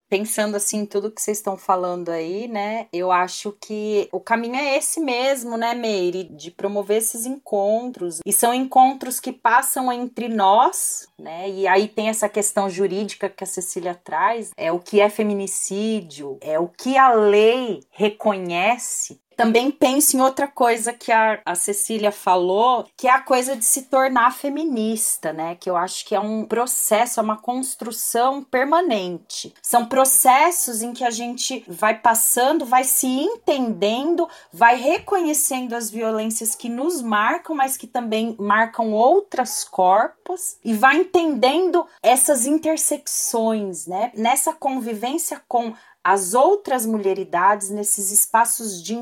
Pensando assim, tudo que vocês estão falando aí, né? Eu acho que o caminho é esse mesmo, né, Meire? De promover esses encontros. E são encontros que passam entre nós, né? E aí tem essa questão jurídica que a Cecília traz: é o que é feminicídio, é o que a lei reconhece também penso em outra coisa que a, a Cecília falou, que é a coisa de se tornar feminista, né? Que eu acho que é um processo, é uma construção permanente. São processos em que a gente vai passando, vai se entendendo, vai reconhecendo as violências que nos marcam, mas que também marcam outras corpos, e vai entendendo essas intersecções, né? Nessa convivência com as outras mulheridades nesses espaços de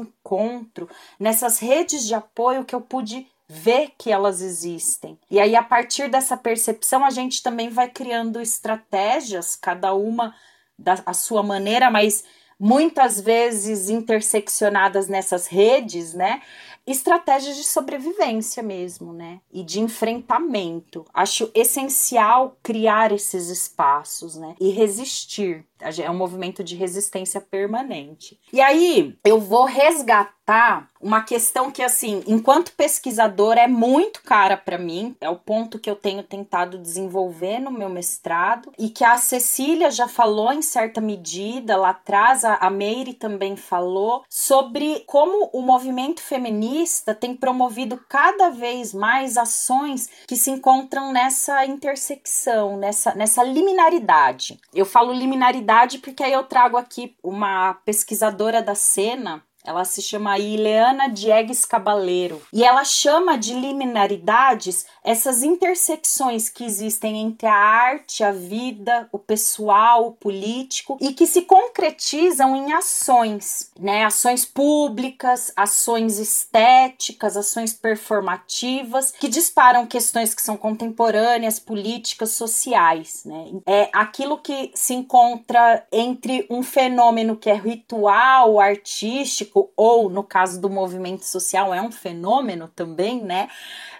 nessas redes de apoio que eu pude ver que elas existem. E aí, a partir dessa percepção, a gente também vai criando estratégias, cada uma da a sua maneira, mas muitas vezes interseccionadas nessas redes, né? estratégias de sobrevivência mesmo, né? E de enfrentamento. Acho essencial criar esses espaços, né? E resistir. É um movimento de resistência permanente. E aí, eu vou resgatar uma questão que, assim, enquanto pesquisadora, é muito cara para mim. É o ponto que eu tenho tentado desenvolver no meu mestrado e que a Cecília já falou em certa medida lá atrás, a Meire também falou, sobre como o movimento feminista tem promovido cada vez mais ações que se encontram nessa intersecção, nessa, nessa liminaridade. Eu falo liminaridade porque aí eu trago aqui uma pesquisadora da cena ela se chama Ileana Diegues Cabaleiro e ela chama de liminaridades essas intersecções que existem entre a arte, a vida, o pessoal, o político e que se concretizam em ações, né? Ações públicas, ações estéticas, ações performativas que disparam questões que são contemporâneas, políticas, sociais, né? É aquilo que se encontra entre um fenômeno que é ritual, artístico ou no caso do movimento social é um fenômeno também, né?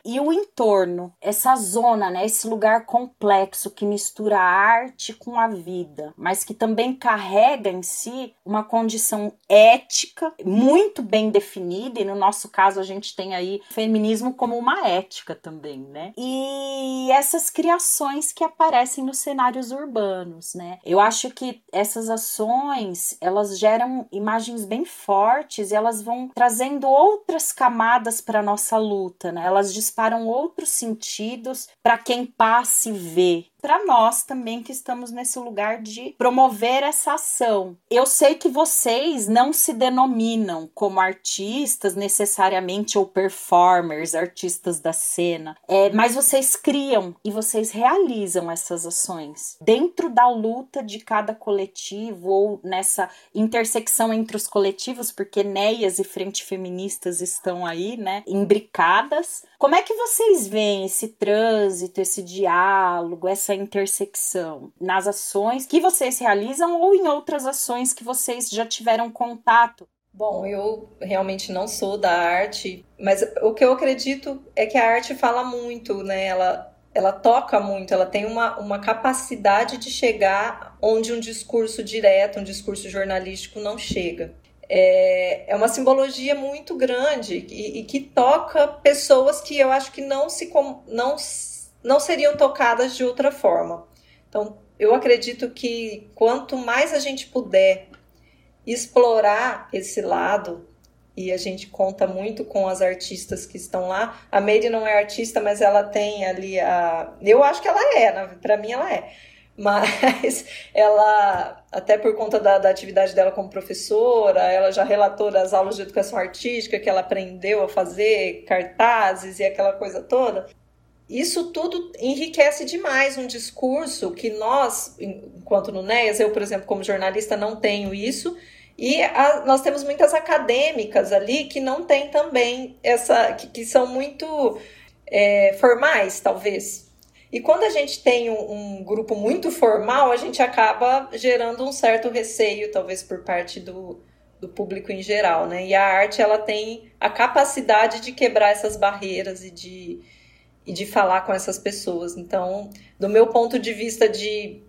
E o entorno, essa zona, né, esse lugar complexo que mistura a arte com a vida, mas que também carrega em si uma condição ética muito bem definida, e no nosso caso a gente tem aí feminismo como uma ética também, né? E essas criações que aparecem nos cenários urbanos, né? Eu acho que essas ações, elas geram imagens bem fortes e elas vão trazendo outras camadas para nossa luta, né? Elas disparam outros sentidos para quem passa e vê, para nós também que estamos nesse lugar de promover essa ação. Eu sei que vocês não se denominam como artistas necessariamente ou performers, artistas da cena, é, mas vocês criam e vocês realizam essas ações dentro da luta de cada coletivo ou nessa intersecção entre os coletivos, porque Neias e Frente Feministas estão aí, né, imbricadas. Como é que vocês veem esse trânsito, esse diálogo, essa essa intersecção nas ações que vocês realizam ou em outras ações que vocês já tiveram contato? Bom, eu realmente não sou da arte, mas o que eu acredito é que a arte fala muito, né? Ela, ela toca muito, ela tem uma, uma capacidade de chegar onde um discurso direto, um discurso jornalístico não chega. É, é uma simbologia muito grande e, e que toca pessoas que eu acho que não se, não não seriam tocadas de outra forma. Então, eu acredito que quanto mais a gente puder explorar esse lado, e a gente conta muito com as artistas que estão lá. A Meire não é artista, mas ela tem ali a. Eu acho que ela é, para mim ela é. Mas ela, até por conta da, da, atividade dela como professora, ela já relatou das aulas de educação artística que ela aprendeu a fazer cartazes e aquela coisa toda. Isso tudo enriquece demais um discurso que nós, enquanto no NEAS, eu, por exemplo, como jornalista, não tenho isso, e a, nós temos muitas acadêmicas ali que não têm também essa. que, que são muito é, formais, talvez. E quando a gente tem um, um, grupo muito formal, a gente acaba gerando um certo receio, talvez por parte do, do público em geral, né? E a arte ela tem a capacidade de quebrar essas barreiras e de e de falar com essas pessoas. Então, do meu ponto de vista de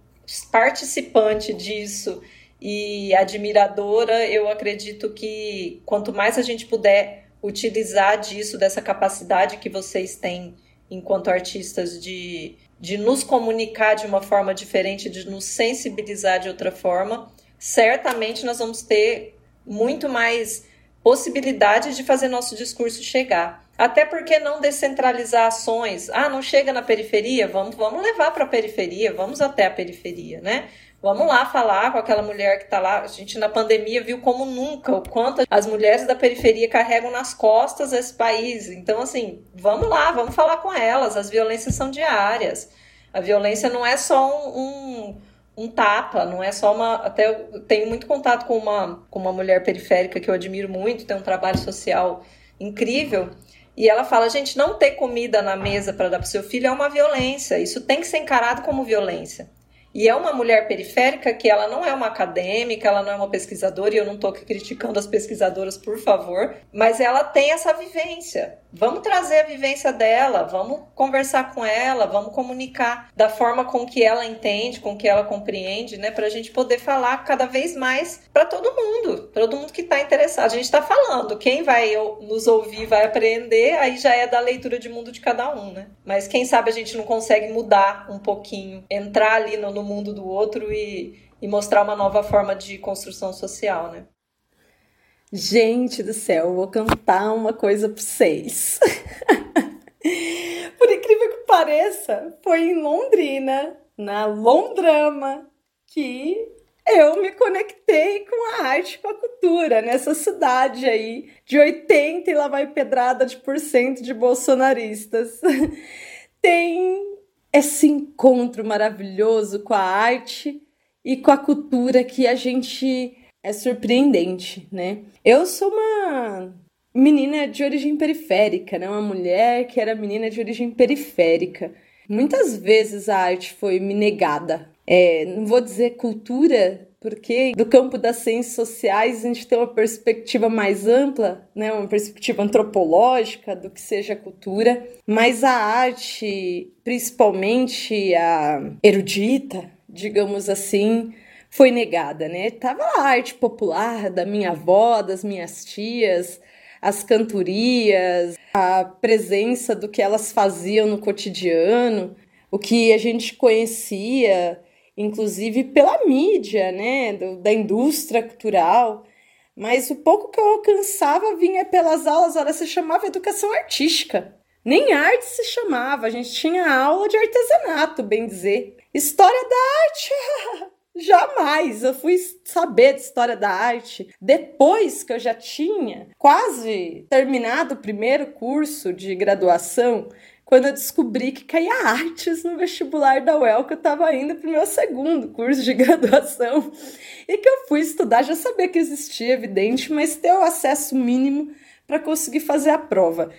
participante disso e admiradora, eu acredito que quanto mais a gente puder utilizar disso, dessa capacidade que vocês têm enquanto artistas de, de nos comunicar de uma forma diferente, de nos sensibilizar de outra forma, certamente nós vamos ter muito mais possibilidade de fazer nosso discurso chegar. Até porque não descentralizar ações? Ah, não chega na periferia? Vamos, vamos levar para a periferia, vamos até a periferia, né? Vamos lá falar com aquela mulher que está lá. A gente na pandemia viu como nunca o quanto as mulheres da periferia carregam nas costas esse país. Então, assim, vamos lá, vamos falar com elas. As violências são diárias. A violência não é só um, um, um tapa, não é só uma. Até eu tenho muito contato com uma, com uma mulher periférica que eu admiro muito, tem um trabalho social incrível. E ela fala: gente, não ter comida na mesa para dar para o seu filho é uma violência. Isso tem que ser encarado como violência. E é uma mulher periférica que ela não é uma acadêmica, ela não é uma pesquisadora, e eu não estou criticando as pesquisadoras, por favor, mas ela tem essa vivência. Vamos trazer a vivência dela, vamos conversar com ela, vamos comunicar da forma com que ela entende, com que ela compreende, né? Para a gente poder falar cada vez mais para todo mundo, todo mundo que está interessado. A gente está falando, quem vai nos ouvir vai aprender, aí já é da leitura de mundo de cada um, né? Mas quem sabe a gente não consegue mudar um pouquinho, entrar ali no, no mundo do outro e, e mostrar uma nova forma de construção social, né? Gente do céu, vou cantar uma coisa para vocês. Por incrível que pareça, foi em Londrina, na Londrama, que eu me conectei com a arte com a cultura nessa cidade aí de 80 e lá vai pedrada de por cento de bolsonaristas. Tem esse encontro maravilhoso com a arte e com a cultura que a gente é surpreendente, né? Eu sou uma menina de origem periférica, né? Uma mulher que era menina de origem periférica. Muitas vezes a arte foi me negada. É, não vou dizer cultura, porque do campo das ciências sociais a gente tem uma perspectiva mais ampla, né, uma perspectiva antropológica do que seja cultura, mas a arte, principalmente a erudita, digamos assim, foi negada, né? Tava a arte popular da minha avó, das minhas tias, as cantorias, a presença do que elas faziam no cotidiano, o que a gente conhecia inclusive pela mídia, né, do, da indústria cultural, mas o pouco que eu alcançava vinha pelas aulas, olha, se chamava educação artística. Nem arte se chamava, a gente tinha aula de artesanato, bem dizer. História da arte, jamais. Eu fui saber de história da arte depois que eu já tinha quase terminado o primeiro curso de graduação quando eu descobri que caía artes no vestibular da UEL, que eu estava indo para o meu segundo curso de graduação, e que eu fui estudar, já sabia que existia, evidente, mas ter o acesso mínimo para conseguir fazer a prova.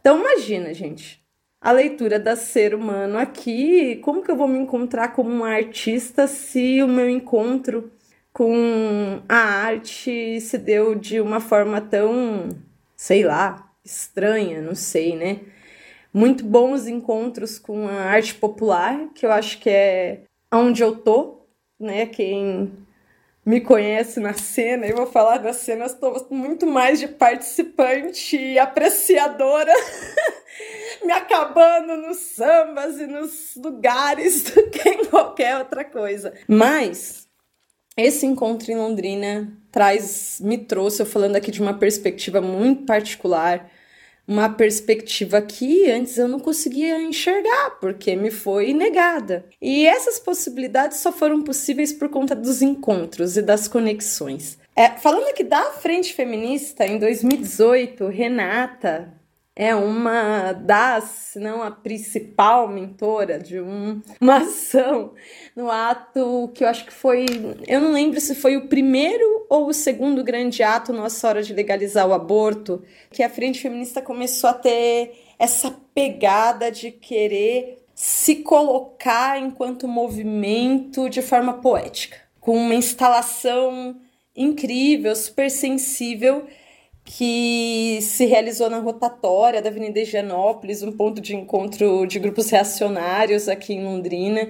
Então, imagina, gente, a leitura da ser humano aqui, como que eu vou me encontrar como uma artista se o meu encontro com a arte se deu de uma forma tão, sei lá, estranha, não sei, né? muito bons encontros com a arte popular, que eu acho que é onde eu tô, né? Quem me conhece na cena, eu vou falar da cena, eu estou muito mais de participante e apreciadora, me acabando nos sambas e nos lugares do que em qualquer outra coisa. Mas esse encontro em Londrina traz, me trouxe, eu falando aqui de uma perspectiva muito particular, uma perspectiva que antes eu não conseguia enxergar, porque me foi negada. E essas possibilidades só foram possíveis por conta dos encontros e das conexões. É, falando aqui da Frente Feminista, em 2018, Renata, é uma das, se não a principal mentora de um, uma ação no ato que eu acho que foi, eu não lembro se foi o primeiro ou o segundo grande ato nossa hora de legalizar o aborto, que a frente feminista começou a ter essa pegada de querer se colocar enquanto movimento de forma poética, com uma instalação incrível, super sensível que se realizou na rotatória da Avenida Higienópolis, um ponto de encontro de grupos reacionários aqui em Londrina,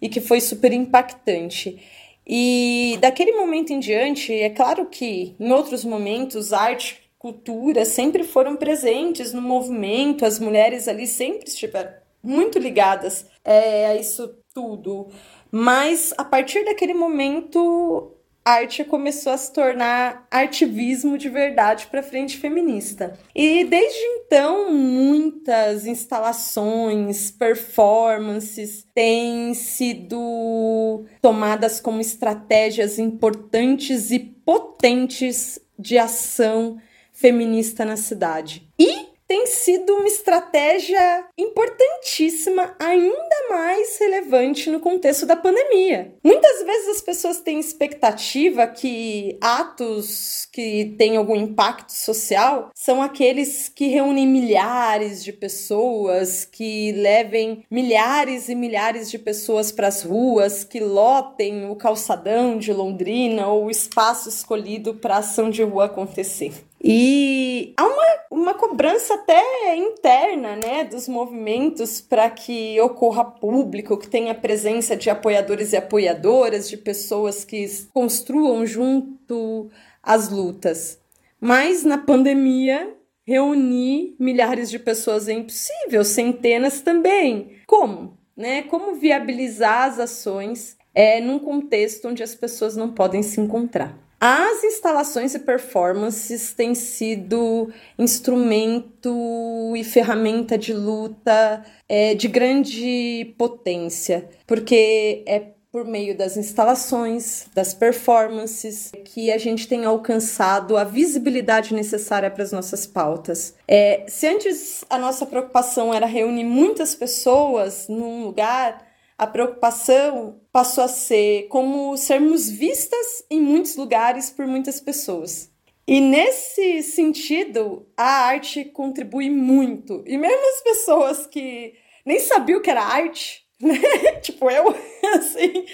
e que foi super impactante. E daquele momento em diante, é claro que em outros momentos, arte, cultura sempre foram presentes no movimento, as mulheres ali sempre estiveram muito ligadas é, a isso tudo. Mas a partir daquele momento, arte começou a se tornar ativismo de verdade para a frente feminista. E desde então, muitas instalações, performances têm sido tomadas como estratégias importantes e potentes de ação feminista na cidade. E tem sido uma estratégia importantíssima, ainda mais relevante no contexto da pandemia. Muitas vezes as pessoas têm expectativa que atos que têm algum impacto social são aqueles que reúnem milhares de pessoas, que levem milhares e milhares de pessoas para as ruas, que lotem o calçadão de Londrina ou o espaço escolhido para a ação de rua acontecer. E há uma, uma cobrança até interna né, dos movimentos para que ocorra público, que tenha presença de apoiadores e apoiadoras, de pessoas que construam junto as lutas. Mas na pandemia, reunir milhares de pessoas é impossível, centenas também. Como? Né? Como viabilizar as ações é, num contexto onde as pessoas não podem se encontrar? As instalações e performances têm sido instrumento e ferramenta de luta é, de grande potência, porque é por meio das instalações, das performances, que a gente tem alcançado a visibilidade necessária para as nossas pautas. É, se antes a nossa preocupação era reunir muitas pessoas num lugar, a preocupação passou a ser como sermos vistas em muitos lugares por muitas pessoas. E nesse sentido, a arte contribui muito. E mesmo as pessoas que nem sabiam que era arte, né? tipo eu, assim,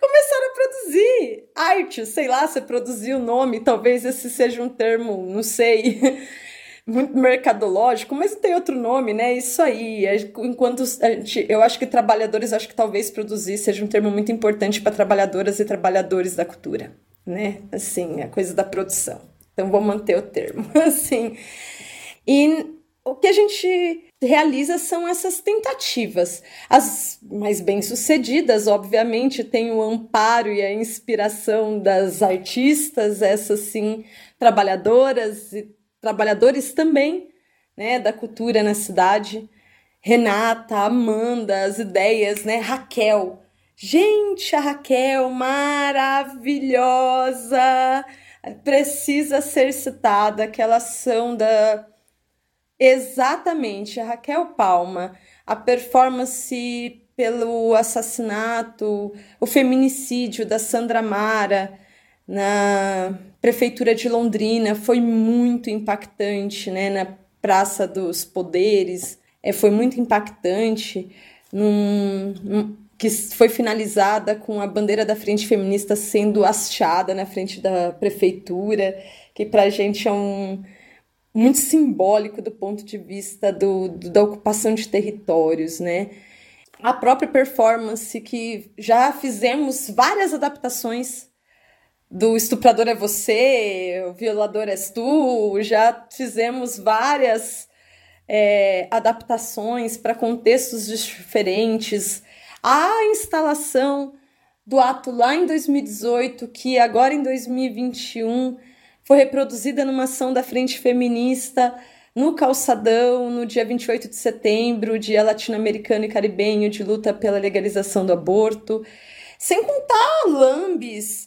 começaram a produzir arte, sei lá, você produziu o nome, talvez esse seja um termo, não sei, muito mercadológico, mas tem outro nome, né? Isso aí. É, enquanto a gente, eu acho que trabalhadores, acho que talvez produzir seja um termo muito importante para trabalhadoras e trabalhadores da cultura, né? Assim, a coisa da produção. Então vou manter o termo, assim. E o que a gente realiza são essas tentativas. As mais bem-sucedidas, obviamente, têm o amparo e a inspiração das artistas, essas sim, trabalhadoras e trabalhadores também, né, da cultura na cidade. Renata, Amanda, as ideias, né, Raquel. Gente, a Raquel maravilhosa! Precisa ser citada aquela ação da Exatamente, a Raquel Palma, a performance pelo assassinato, o feminicídio da Sandra Mara na prefeitura de Londrina foi muito impactante, né? Na Praça dos Poderes, é, foi muito impactante, num, num, que foi finalizada com a bandeira da Frente Feminista sendo hasteada na frente da prefeitura, que para a gente é um muito simbólico do ponto de vista do, do, da ocupação de territórios, né? A própria performance que já fizemos várias adaptações do Estuprador é Você, o Violador és Tu, já fizemos várias é, adaptações para contextos diferentes. A instalação do ato lá em 2018, que agora em 2021 foi reproduzida numa ação da Frente Feminista no Calçadão, no dia 28 de setembro, dia latino-americano e caribenho de luta pela legalização do aborto. Sem contar lambes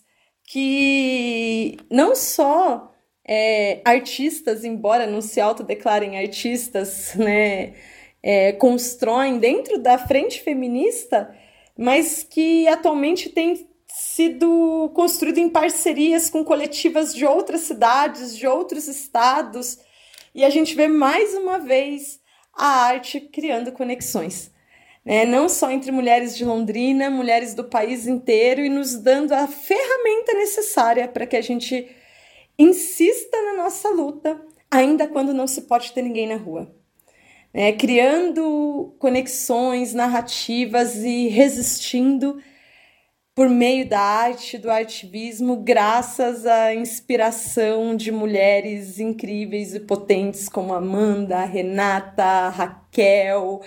que não só é, artistas, embora não se autodeclarem artistas, né, é, constroem dentro da frente feminista, mas que atualmente tem sido construído em parcerias com coletivas de outras cidades, de outros estados, e a gente vê mais uma vez a arte criando conexões. Né? Não só entre mulheres de Londrina, mulheres do país inteiro, e nos dando a ferramenta necessária para que a gente insista na nossa luta, ainda quando não se pode ter ninguém na rua. Né? Criando conexões, narrativas e resistindo por meio da arte, do ativismo, graças à inspiração de mulheres incríveis e potentes como Amanda, Renata, Raquel,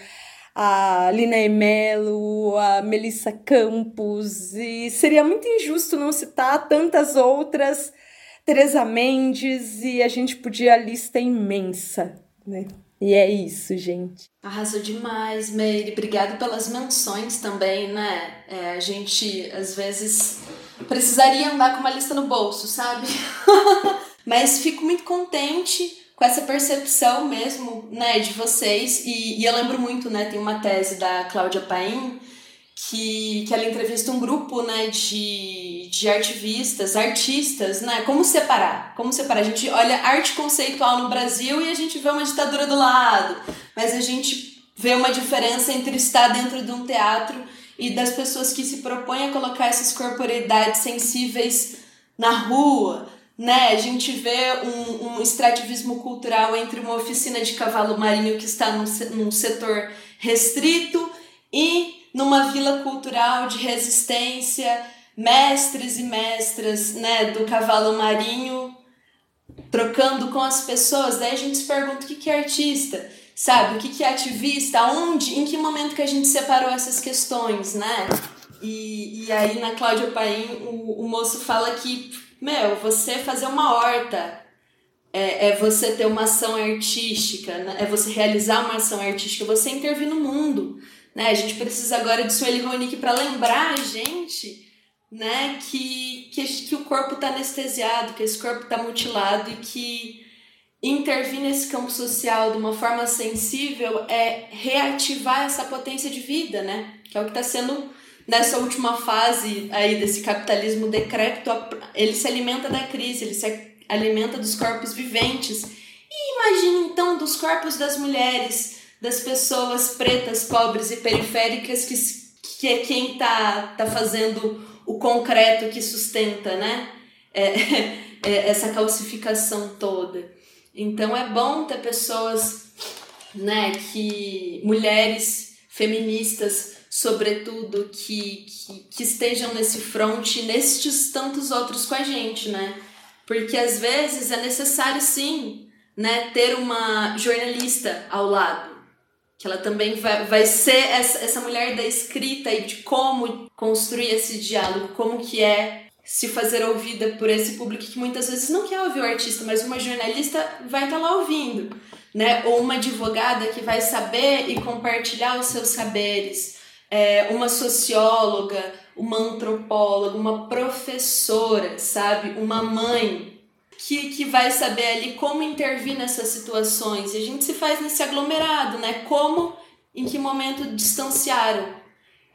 a Lina Emelo, a Melissa Campos, e seria muito injusto não citar tantas outras, Teresa Mendes, e a gente podia, a lista é imensa, né? E é isso, gente. Arrasou demais, Meire. Obrigada pelas menções também, né? É, a gente, às vezes, precisaria andar com uma lista no bolso, sabe? Mas fico muito contente com essa percepção mesmo, né, de vocês. E, e eu lembro muito, né, tem uma tese da Cláudia Paim que, que ela entrevista um grupo né, de, de artivistas, artistas, né? Como separar? Como separar? A gente olha arte conceitual no Brasil e a gente vê uma ditadura do lado, mas a gente vê uma diferença entre estar dentro de um teatro e das pessoas que se propõem a colocar essas corporeidades sensíveis na rua. Né? A gente vê um, um extrativismo cultural entre uma oficina de cavalo marinho que está num, num setor restrito e numa vila cultural de resistência, mestres e mestras né, do cavalo marinho trocando com as pessoas. Daí a gente se pergunta o que, é artista, sabe? O que, que é ativista? Onde, em que momento que a gente separou essas questões, né? E, e aí na Cláudia Paim o, o moço fala que, meu, você fazer uma horta é, é você ter uma ação artística, né? é você realizar uma ação artística, você intervir no mundo. Né? A gente precisa agora de Sueli Ronick para lembrar a gente né, que, que, que o corpo está anestesiado, que esse corpo está mutilado e que intervir nesse campo social de uma forma sensível é reativar essa potência de vida, né? Que é o que está sendo nessa última fase aí desse capitalismo decrépito, ele se alimenta da crise, ele se alimenta dos corpos viventes. E imagine então dos corpos das mulheres, das pessoas pretas, pobres e periféricas que, que é quem tá, tá fazendo o concreto que sustenta, né? É, é, essa calcificação toda. Então é bom ter pessoas, né, que mulheres feministas, sobretudo, que, que, que estejam nesse front e nestes tantos outros com a gente, né? Porque às vezes é necessário sim, né, ter uma jornalista ao lado que ela também vai, vai ser essa, essa mulher da escrita e de como construir esse diálogo, como que é se fazer ouvida por esse público que muitas vezes não quer ouvir o artista, mas uma jornalista vai estar tá lá ouvindo, né? Ou uma advogada que vai saber e compartilhar os seus saberes, é, uma socióloga, uma antropóloga, uma professora, sabe? Uma mãe, que, que vai saber ali como intervir nessas situações. E a gente se faz nesse aglomerado, né? Como, em que momento distanciaram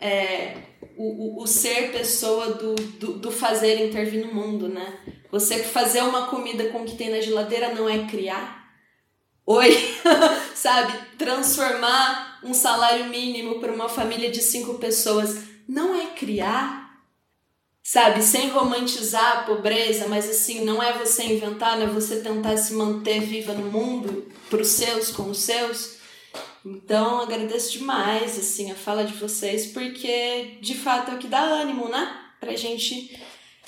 é, o, o, o, ser pessoa do, do, do, fazer intervir no mundo, né? Você fazer uma comida com o que tem na geladeira não é criar? Oi? Sabe? Transformar um salário mínimo para uma família de cinco pessoas não é criar? sabe? Sem romantizar a pobreza, mas assim, não é você inventar, não é você tentar se manter viva no mundo, para os seus, com os seus. Então, agradeço demais, assim, a fala de vocês, porque de fato é o que dá ânimo, né? Pra gente,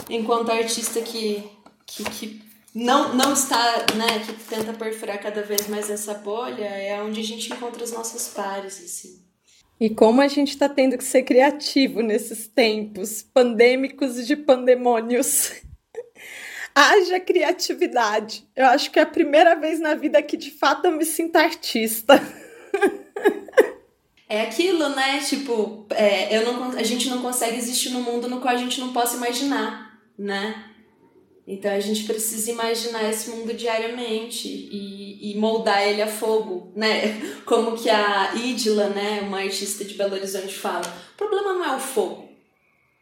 enquanto artista que, que, que não, não está, né, que tenta perfurar cada vez mais essa bolha, é onde a gente encontra os nossos pares, assim. E como a gente está tendo que ser criativo nesses tempos pandêmicos e de pandemônios. Haja criatividade. Eu acho que é a primeira vez na vida que de fato eu me sinto artista. É aquilo, né? Tipo, é, eu não, a gente não consegue existir num mundo no qual a gente não possa imaginar, né? Então a gente precisa imaginar esse mundo diariamente e, e moldar ele a fogo, né? Como que a Idila, né, uma artista de Belo Horizonte fala, o problema não é o fogo,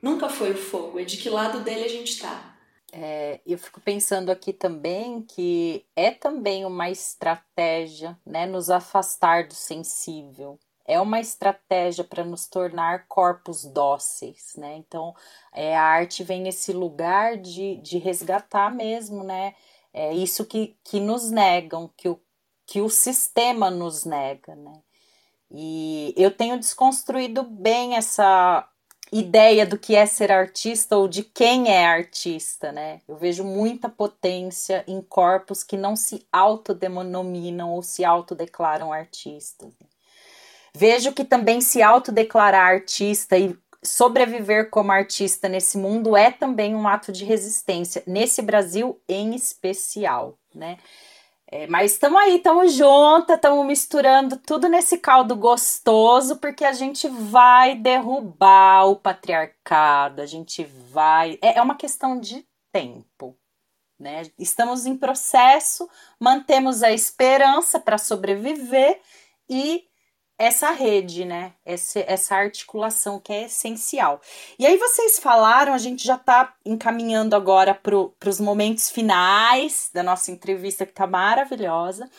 nunca foi o fogo, é de que lado dele a gente tá. É, eu fico pensando aqui também que é também uma estratégia, né, nos afastar do sensível, é uma estratégia para nos tornar corpos dóceis, né? Então, é, a arte vem nesse lugar de, de resgatar mesmo, né? É isso que, que nos negam, que o, que o sistema nos nega, né? E eu tenho desconstruído bem essa ideia do que é ser artista ou de quem é artista, né? Eu vejo muita potência em corpos que não se autodenominam ou se autodeclaram artistas. Né? Vejo que também se autodeclarar artista e sobreviver como artista nesse mundo é também um ato de resistência, nesse Brasil em especial, né? É, mas estamos aí, estamos juntas, estamos misturando tudo nesse caldo gostoso, porque a gente vai derrubar o patriarcado, a gente vai. É, é uma questão de tempo, né? Estamos em processo, mantemos a esperança para sobreviver e essa rede, né? Essa, essa articulação que é essencial. E aí vocês falaram, a gente já está encaminhando agora para os momentos finais da nossa entrevista, que está maravilhosa.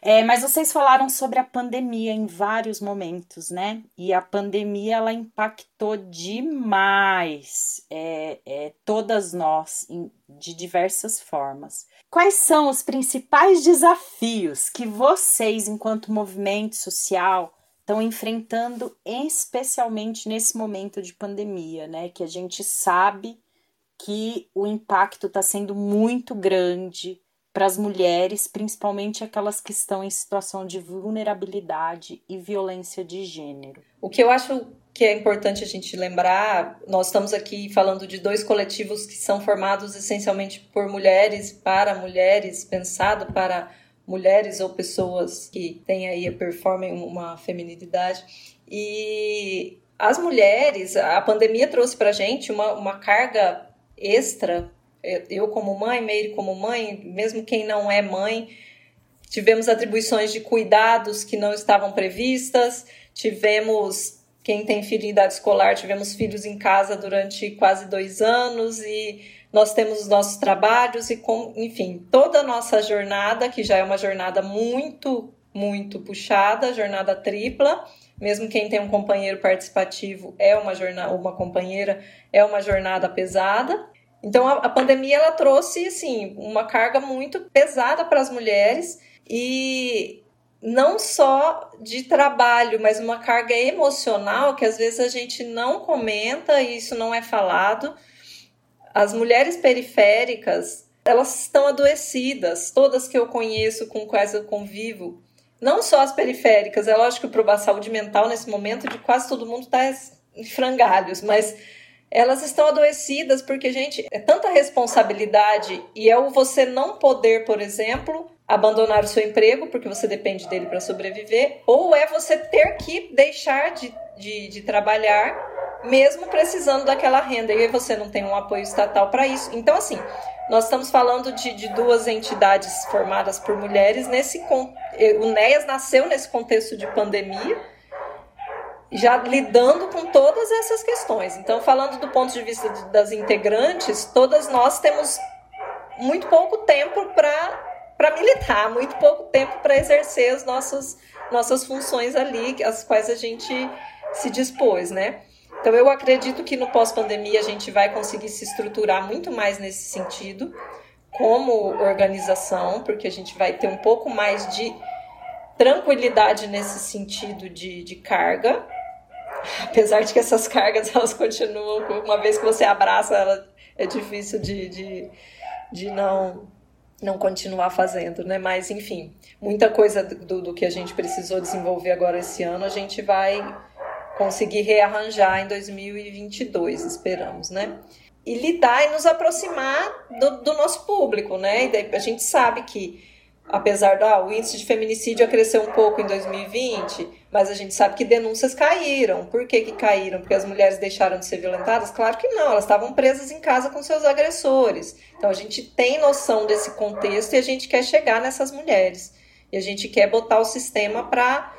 É, mas vocês falaram sobre a pandemia em vários momentos, né? E a pandemia ela impactou demais é, é, todas nós em, de diversas formas. Quais são os principais desafios que vocês, enquanto movimento social, estão enfrentando, especialmente nesse momento de pandemia, né? Que a gente sabe que o impacto está sendo muito grande para as mulheres, principalmente aquelas que estão em situação de vulnerabilidade e violência de gênero. O que eu acho que é importante a gente lembrar, nós estamos aqui falando de dois coletivos que são formados essencialmente por mulheres, para mulheres, pensado para mulheres ou pessoas que têm aí, performem uma feminilidade. E as mulheres, a pandemia trouxe para gente uma, uma carga extra. Eu, como mãe, Meire como mãe, mesmo quem não é mãe, tivemos atribuições de cuidados que não estavam previstas, tivemos quem tem filho em idade escolar, tivemos filhos em casa durante quase dois anos e nós temos os nossos trabalhos e, com, enfim, toda a nossa jornada, que já é uma jornada muito, muito puxada, jornada tripla. Mesmo quem tem um companheiro participativo é uma jornada, uma companheira é uma jornada pesada. Então a, a pandemia ela trouxe assim uma carga muito pesada para as mulheres e não só de trabalho, mas uma carga emocional que às vezes a gente não comenta e isso não é falado. As mulheres periféricas, elas estão adoecidas, todas que eu conheço, com quais eu convivo, não só as periféricas, é lógico que para a saúde mental nesse momento de quase todo mundo está em frangalhos, mas elas estão adoecidas porque, gente, é tanta responsabilidade e é o você não poder, por exemplo, abandonar o seu emprego porque você depende dele para sobreviver, ou é você ter que deixar de, de, de, trabalhar mesmo precisando daquela renda e você não tem um apoio estatal para isso. Então, assim, nós estamos falando de, de duas entidades formadas por mulheres nesse o NEAS nasceu nesse contexto de pandemia já lidando com todas essas questões. Então, falando do ponto de vista de, das integrantes, todas nós temos muito pouco tempo para militar, muito pouco tempo para exercer as nossas, nossas funções ali, as quais a gente se dispôs, né? Então, eu acredito que no pós-pandemia a gente vai conseguir se estruturar muito mais nesse sentido, como organização, porque a gente vai ter um pouco mais de tranquilidade nesse sentido de, de carga, apesar de que essas cargas elas continuam, uma vez que você abraça ela, é difícil de, de, de não não continuar fazendo, né? Mas enfim, muita coisa do, do que a gente precisou desenvolver agora esse ano, a gente vai conseguir rearranjar em 2022, esperamos, né? E lidar e nos aproximar do, do nosso público, né? E daí a gente sabe que apesar do ah, índice de feminicídio crescer um pouco em 2020, mas a gente sabe que denúncias caíram. Por que, que caíram? Porque as mulheres deixaram de ser violentadas? Claro que não, elas estavam presas em casa com seus agressores. Então a gente tem noção desse contexto e a gente quer chegar nessas mulheres. E a gente quer botar o sistema para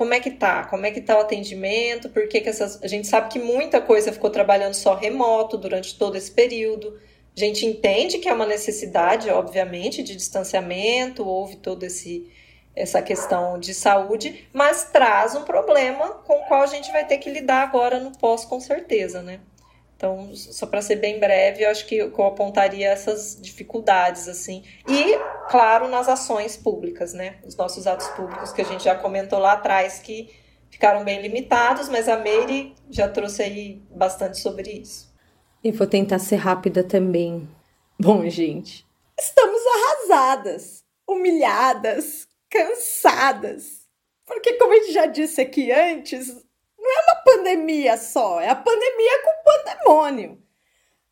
como é que tá? Como é que tá o atendimento? Por que, que essas. A gente sabe que muita coisa ficou trabalhando só remoto durante todo esse período. A gente entende que é uma necessidade, obviamente, de distanciamento, houve todo esse essa questão de saúde, mas traz um problema com o qual a gente vai ter que lidar agora no pós, com certeza, né? Então, só para ser bem breve, eu acho que eu apontaria essas dificuldades, assim. E, claro, nas ações públicas, né? Os nossos atos públicos, que a gente já comentou lá atrás, que ficaram bem limitados, mas a Meire já trouxe aí bastante sobre isso. E vou tentar ser rápida também. Bom, gente, estamos arrasadas, humilhadas, cansadas. Porque, como a gente já disse aqui antes, é uma pandemia só, é a pandemia com pandemônio.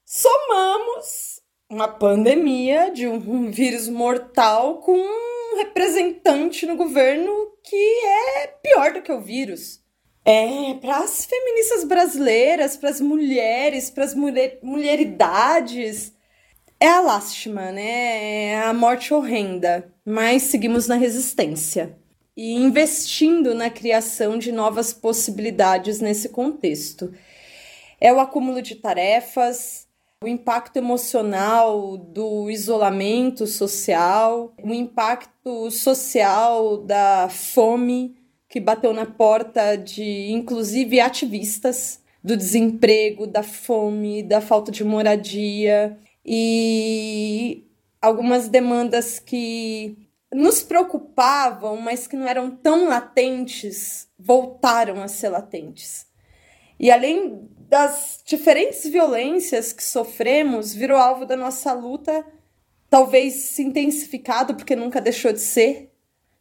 Somamos uma pandemia de um vírus mortal com um representante no governo que é pior do que o vírus. É, para as feministas brasileiras, para as mulheres, para as mulher, mulheridades, é a lástima, né? É a morte horrenda, mas seguimos na resistência e investindo na criação de novas possibilidades nesse contexto. É o acúmulo de tarefas, o impacto emocional do isolamento social, o impacto social da fome que bateu na porta de, inclusive, ativistas do desemprego, da fome, da falta de moradia e algumas demandas que nos preocupavam, mas que não eram tão latentes, voltaram a ser latentes. E além das diferentes violências que sofremos, virou alvo da nossa luta, talvez se intensificado porque nunca deixou de ser,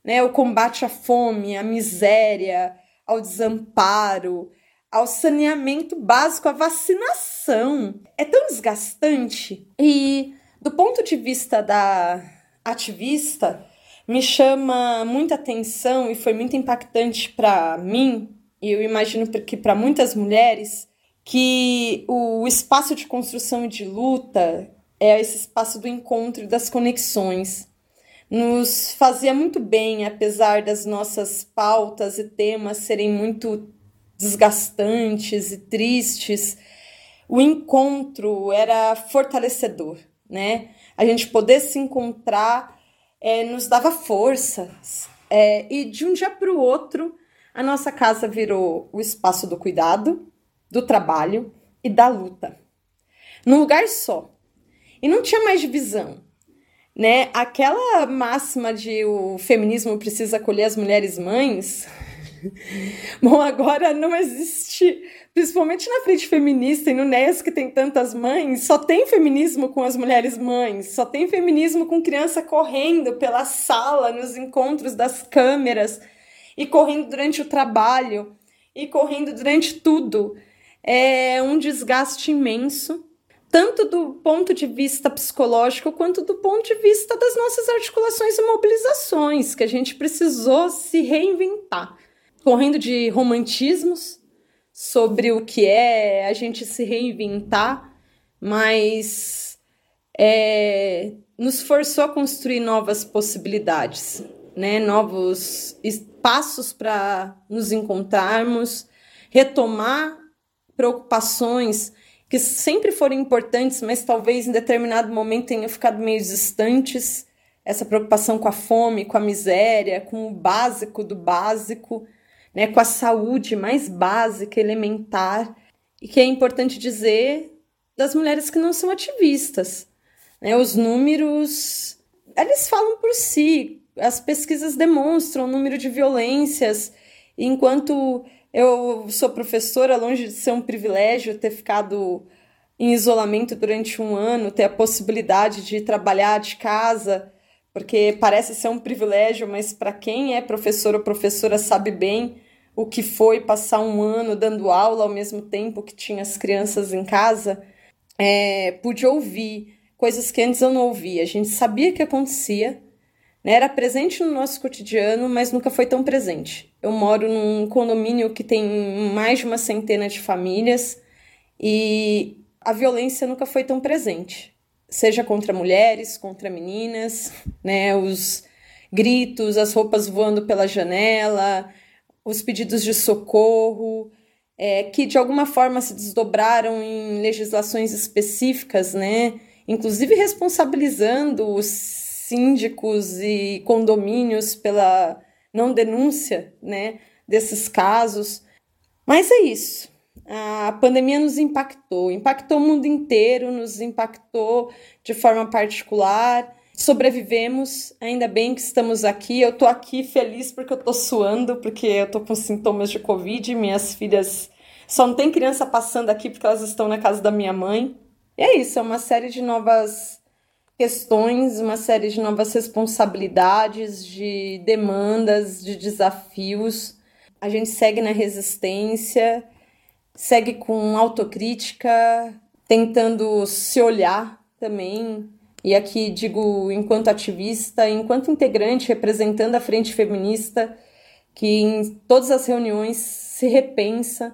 né? O combate à fome, à miséria, ao desamparo, ao saneamento básico, à vacinação. É tão desgastante. E do ponto de vista da ativista, me chama muita atenção e foi muito impactante para mim, e eu imagino que para muitas mulheres, que o espaço de construção e de luta é esse espaço do encontro e das conexões nos fazia muito bem, apesar das nossas pautas e temas serem muito desgastantes e tristes. O encontro era fortalecedor, né? A gente poder se encontrar é, nos dava forças, É, e de um dia para o outro, a nossa casa virou o espaço do cuidado, do trabalho e da luta. Num lugar só. E não tinha mais divisão. Né? Aquela máxima de o feminismo precisa acolher as mulheres mães. Bom, agora não existe, principalmente na frente feminista e no NES que tem tantas mães, só tem feminismo com as mulheres mães, só tem feminismo com criança correndo pela sala, nos encontros das câmeras, e correndo durante o trabalho, e correndo durante tudo. É um desgaste imenso tanto do ponto de vista psicológico quanto do ponto de vista das nossas articulações e mobilizações, que a gente precisou se reinventar, correndo de romantismos sobre o que é a gente se reinventar, mas é, nos forçou a construir novas possibilidades, né? novos espaços para nos encontrarmos, retomar preocupações que sempre foram importantes, mas talvez em determinado momento tenham ficado meio distantes. Essa preocupação com a fome, com a miséria, com o básico do básico, né, com a saúde mais básica, elementar, e que é importante dizer das mulheres que não são ativistas. Né? Os números, eles falam por si, as pesquisas demonstram o número de violências, enquanto eu sou professora, longe de ser um privilégio ter ficado em isolamento durante um ano, ter a possibilidade de trabalhar de casa, porque parece ser um privilégio, mas para quem é professor ou professora sabe bem o que foi passar um ano dando aula ao mesmo tempo que tinha as crianças em casa, é, pude ouvir coisas que antes eu não ouvia. A gente sabia que acontecia, né? Era presente no nosso cotidiano, mas nunca foi tão presente. Eu moro num condomínio que tem mais de uma centena de famílias e a violência nunca foi tão presente, seja contra mulheres, contra meninas, né? Os gritos, as roupas voando pela janela, os pedidos de socorro, é, que de alguma forma se desdobraram em legislações específicas, né? Inclusive responsabilizando os síndicos e condomínios pela não denúncia né, desses casos. Mas é isso. A pandemia nos impactou, impactou o mundo inteiro, nos impactou de forma particular. Sobrevivemos, ainda bem que estamos aqui. Eu tô aqui feliz porque eu tô suando, porque eu tô com sintomas de Covid. Minhas filhas. Só não tem criança passando aqui porque elas estão na casa da minha mãe. E é isso, é uma série de novas questões, uma série de novas responsabilidades, de demandas, de desafios. A gente segue na resistência, segue com autocrítica, tentando se olhar também. E aqui digo, enquanto ativista, enquanto integrante representando a frente feminista, que em todas as reuniões se repensa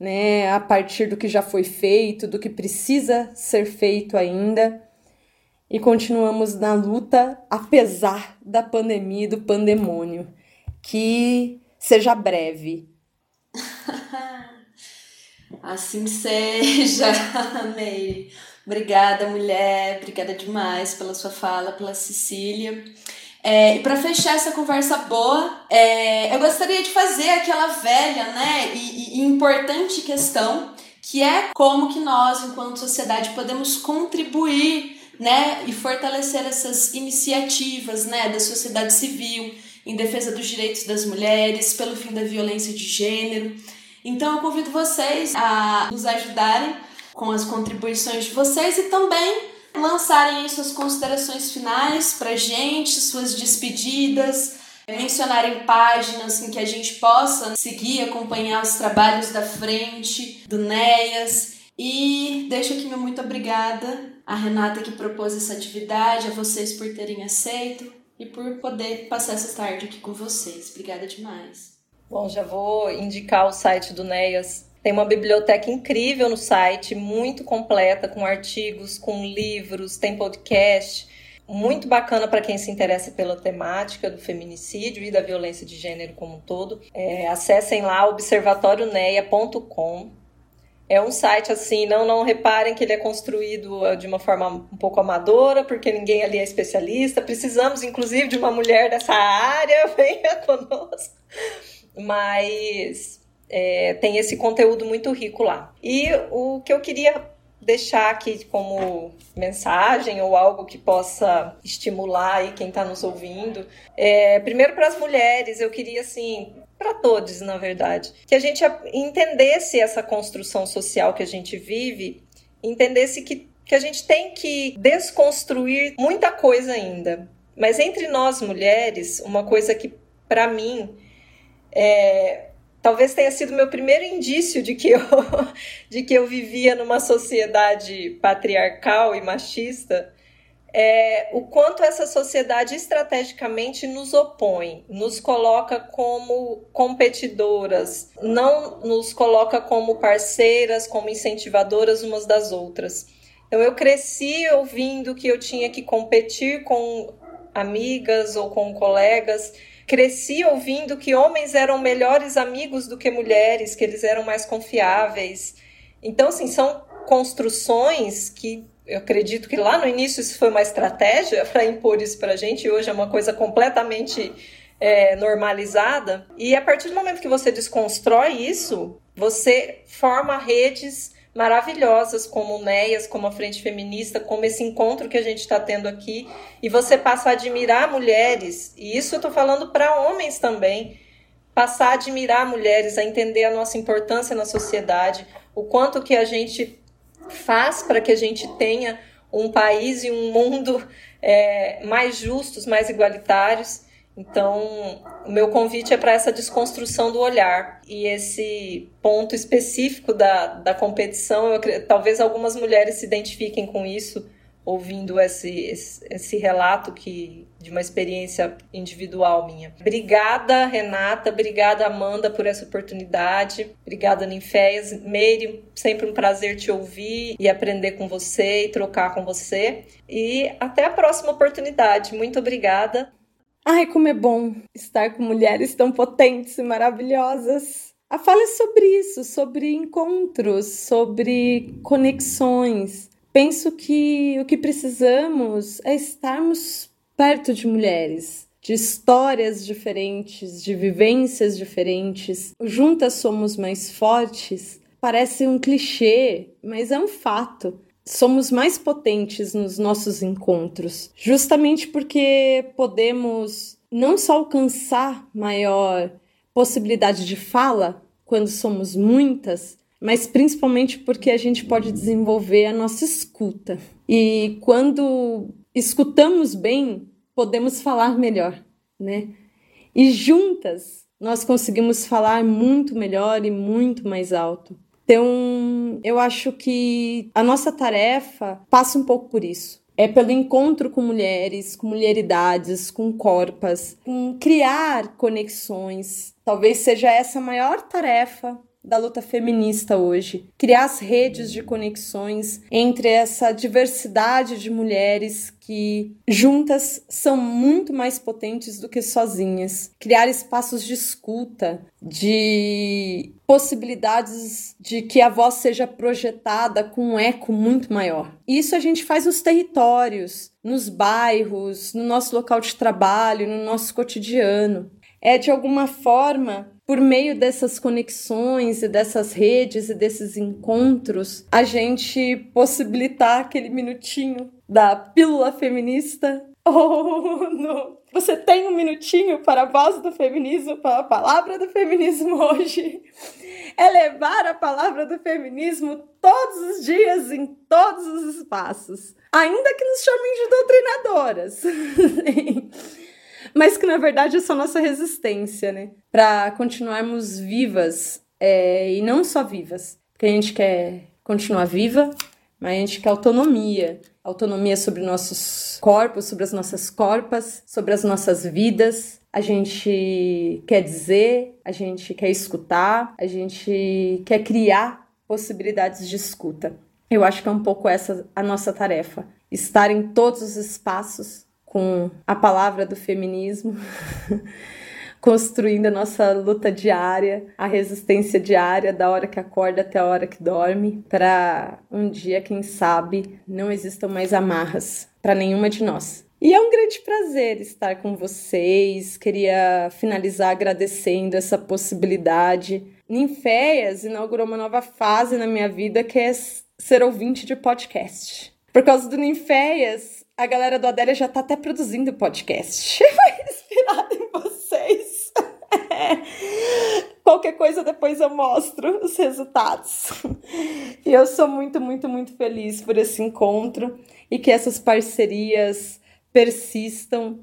né, a partir do que já foi feito, do que precisa ser feito ainda e continuamos na luta apesar da pandemia e do pandemônio. Que seja breve. assim seja, amei. Obrigada, mulher. Obrigada demais pela sua fala, pela Cecília. É, e para fechar essa conversa boa, é, eu gostaria de fazer aquela velha né, e, e importante questão que é como que nós, enquanto sociedade, podemos contribuir né, e fortalecer essas iniciativas, né, da sociedade civil em defesa dos direitos das mulheres, pelo fim da violência de gênero. Então eu convido vocês a nos ajudarem com as contribuições de vocês e também lançarem suas considerações finais para gente, suas despedidas, mencionarem páginas em que a gente possa seguir, acompanhar os trabalhos da frente, do NEAS. E deixo aqui meu muito obrigada a Renata que propôs essa atividade, a vocês por terem aceito e por poder passar essa tarde aqui com vocês. Obrigada demais. Bom, já vou indicar o site do NEAS. Tem uma biblioteca incrível no site, muito completa, com artigos, com livros, tem podcast. Muito bacana para quem se interessa pela temática do feminicídio e da violência de gênero como um todo. É, acessem lá observatorioneia.com É um site assim, não não reparem que ele é construído eh, de uma forma um pouco amadora, porque ninguém ali é especialista. Precisamos, inclusive, de uma mulher dessa área, venha conosco. Mas é, tem esse conteúdo muito rico lá. E o que eu queria deixar aqui como mensagem ou algo que possa estimular aí quem está nos ouvindo. É, primeiro para as mulheres, eu queria assim para todos, na verdade, que a gente entendesse essa construção social que a gente vive, entendesse que, que a gente tem que desconstruir muita coisa ainda. Mas entre nós mulheres, uma coisa que para mim é, talvez tenha sido meu primeiro indício de que eu, de que eu vivia numa sociedade patriarcal e machista, é, o quanto essa sociedade estrategicamente nos opõe, nos coloca como competidoras, não nos coloca como parceiras, como incentivadoras umas das outras. Então eu cresci ouvindo que eu tinha que competir com amigas ou com colegas Cresci ouvindo que homens eram melhores amigos do que mulheres, que eles eram mais confiáveis. Então, assim, são construções que eu acredito que lá no início isso foi uma estratégia para impor isso para a gente, e hoje é uma coisa completamente é, normalizada. E a partir do momento que você desconstrói isso, você forma redes maravilhosas como o NEAS, como a Frente Feminista, como esse encontro que a gente está tendo aqui, e você passa a admirar mulheres, e isso eu estou falando para homens também, passar a admirar mulheres, a entender a nossa importância na sociedade, o quanto que a gente faz para que a gente tenha um país e um mundo é, mais justos, mais igualitários. Então, o meu convite é para essa desconstrução do olhar e esse ponto específico da, da competição. Eu, talvez algumas mulheres se identifiquem com isso, ouvindo esse, esse, esse, relato que de uma experiência individual minha. Obrigada, Renata. Obrigada, Amanda, por essa oportunidade. Obrigada, Ninféias. Meire, sempre um prazer te ouvir e aprender com você e trocar com você. E até a próxima oportunidade. Muito obrigada. Ai, como é bom estar com mulheres tão potentes e maravilhosas. A fala é sobre isso, sobre encontros, sobre conexões. Penso que o que precisamos é estarmos perto de mulheres, de histórias diferentes, de vivências diferentes. Juntas somos mais fortes. Parece um clichê, mas é um fato somos mais potentes nos nossos encontros, justamente porque podemos não só alcançar maior possibilidade de fala quando somos muitas, mas principalmente porque a gente pode desenvolver a nossa escuta. E quando escutamos bem, podemos falar melhor, né? E juntas nós conseguimos falar muito melhor e muito mais alto. Então, eu acho que a nossa tarefa passa um pouco por isso. É pelo encontro com mulheres, com mulheridades, com corpas, com criar conexões. Talvez seja essa a maior tarefa da luta feminista hoje. Criar as redes de conexões entre essa diversidade de mulheres que juntas são muito mais potentes do que sozinhas. Criar espaços de escuta, de possibilidades de que a voz seja projetada com um eco muito maior. Isso a gente faz nos territórios, nos bairros, no nosso local de trabalho, no nosso cotidiano. É de alguma forma por meio dessas conexões e dessas redes e desses encontros, a gente possibilitar aquele minutinho da pílula feminista. Oh, não. Você tem um minutinho para a voz do feminismo, para a palavra do feminismo hoje. É levar a palavra do feminismo todos os dias, em todos os espaços. Ainda que nos chamem de doutrinadoras. mas que na verdade é só nossa resistência, né? Para continuarmos vivas é, e não só vivas, porque a gente quer continuar viva, mas a gente quer autonomia. Autonomia sobre nossos corpos, sobre as nossas corpas, sobre as nossas vidas. A gente quer dizer, a gente quer escutar, a gente quer criar possibilidades de escuta. Eu acho que é um pouco essa a nossa tarefa. Estar em todos os espaços com a palavra do feminismo, construindo a nossa luta diária, a resistência diária, da hora que acorda até a hora que dorme, para um dia, quem sabe, não existam mais amarras para nenhuma de nós. E é um grande prazer estar com vocês. Queria finalizar agradecendo essa possibilidade. Ninféias inaugurou uma nova fase na minha vida que é ser ouvinte de podcast. Por causa do Ninféias, a galera do Adélia já tá até produzindo podcast. Foi inspirado em vocês. Qualquer coisa depois eu mostro os resultados. E eu sou muito, muito, muito feliz por esse encontro e que essas parcerias persistam,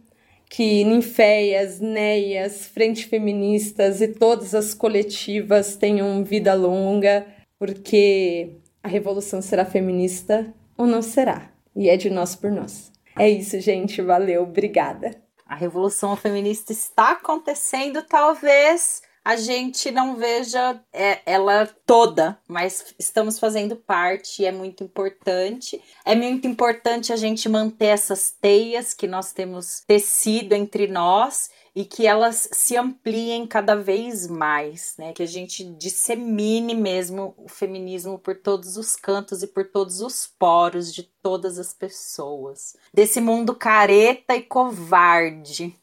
que Ninféias, Neias, Frente Feministas e todas as coletivas tenham vida longa, porque a revolução será feminista ou não será? E é de nós por nós. É isso, gente. Valeu. Obrigada. A revolução feminista está acontecendo, talvez a gente não veja é, ela toda, mas estamos fazendo parte é muito importante. É muito importante a gente manter essas teias que nós temos tecido entre nós e que elas se ampliem cada vez mais, né? Que a gente dissemine mesmo o feminismo por todos os cantos e por todos os poros de todas as pessoas. Desse mundo careta e covarde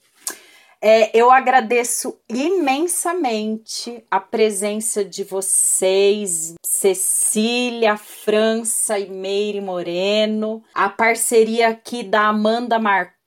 é, eu agradeço imensamente a presença de vocês, Cecília, França e Meire Moreno, a parceria aqui da Amanda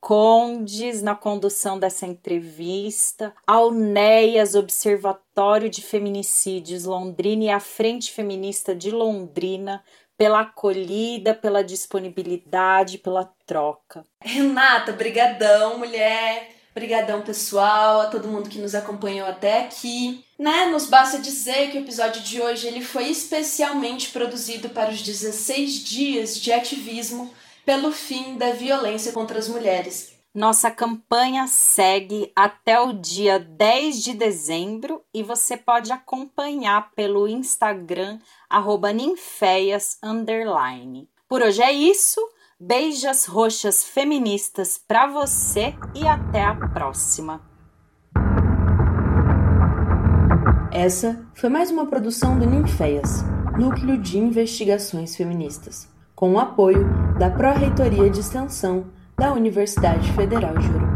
Marcondes na condução dessa entrevista, ao NEAS, Observatório de Feminicídios Londrina e a Frente Feminista de Londrina, pela acolhida, pela disponibilidade, pela troca. Renata, brigadão, mulher. Obrigadão, pessoal, a todo mundo que nos acompanhou até aqui. Né? Nos basta dizer que o episódio de hoje ele foi especialmente produzido para os 16 dias de ativismo pelo fim da violência contra as mulheres. Nossa campanha segue até o dia 10 de dezembro e você pode acompanhar pelo Instagram ninféias. Por hoje é isso. Beijas roxas feministas para você e até a próxima. Essa foi mais uma produção do Ninféias, Núcleo de Investigações Feministas, com o apoio da Pró-Reitoria de Extensão da Universidade Federal de Uruguai.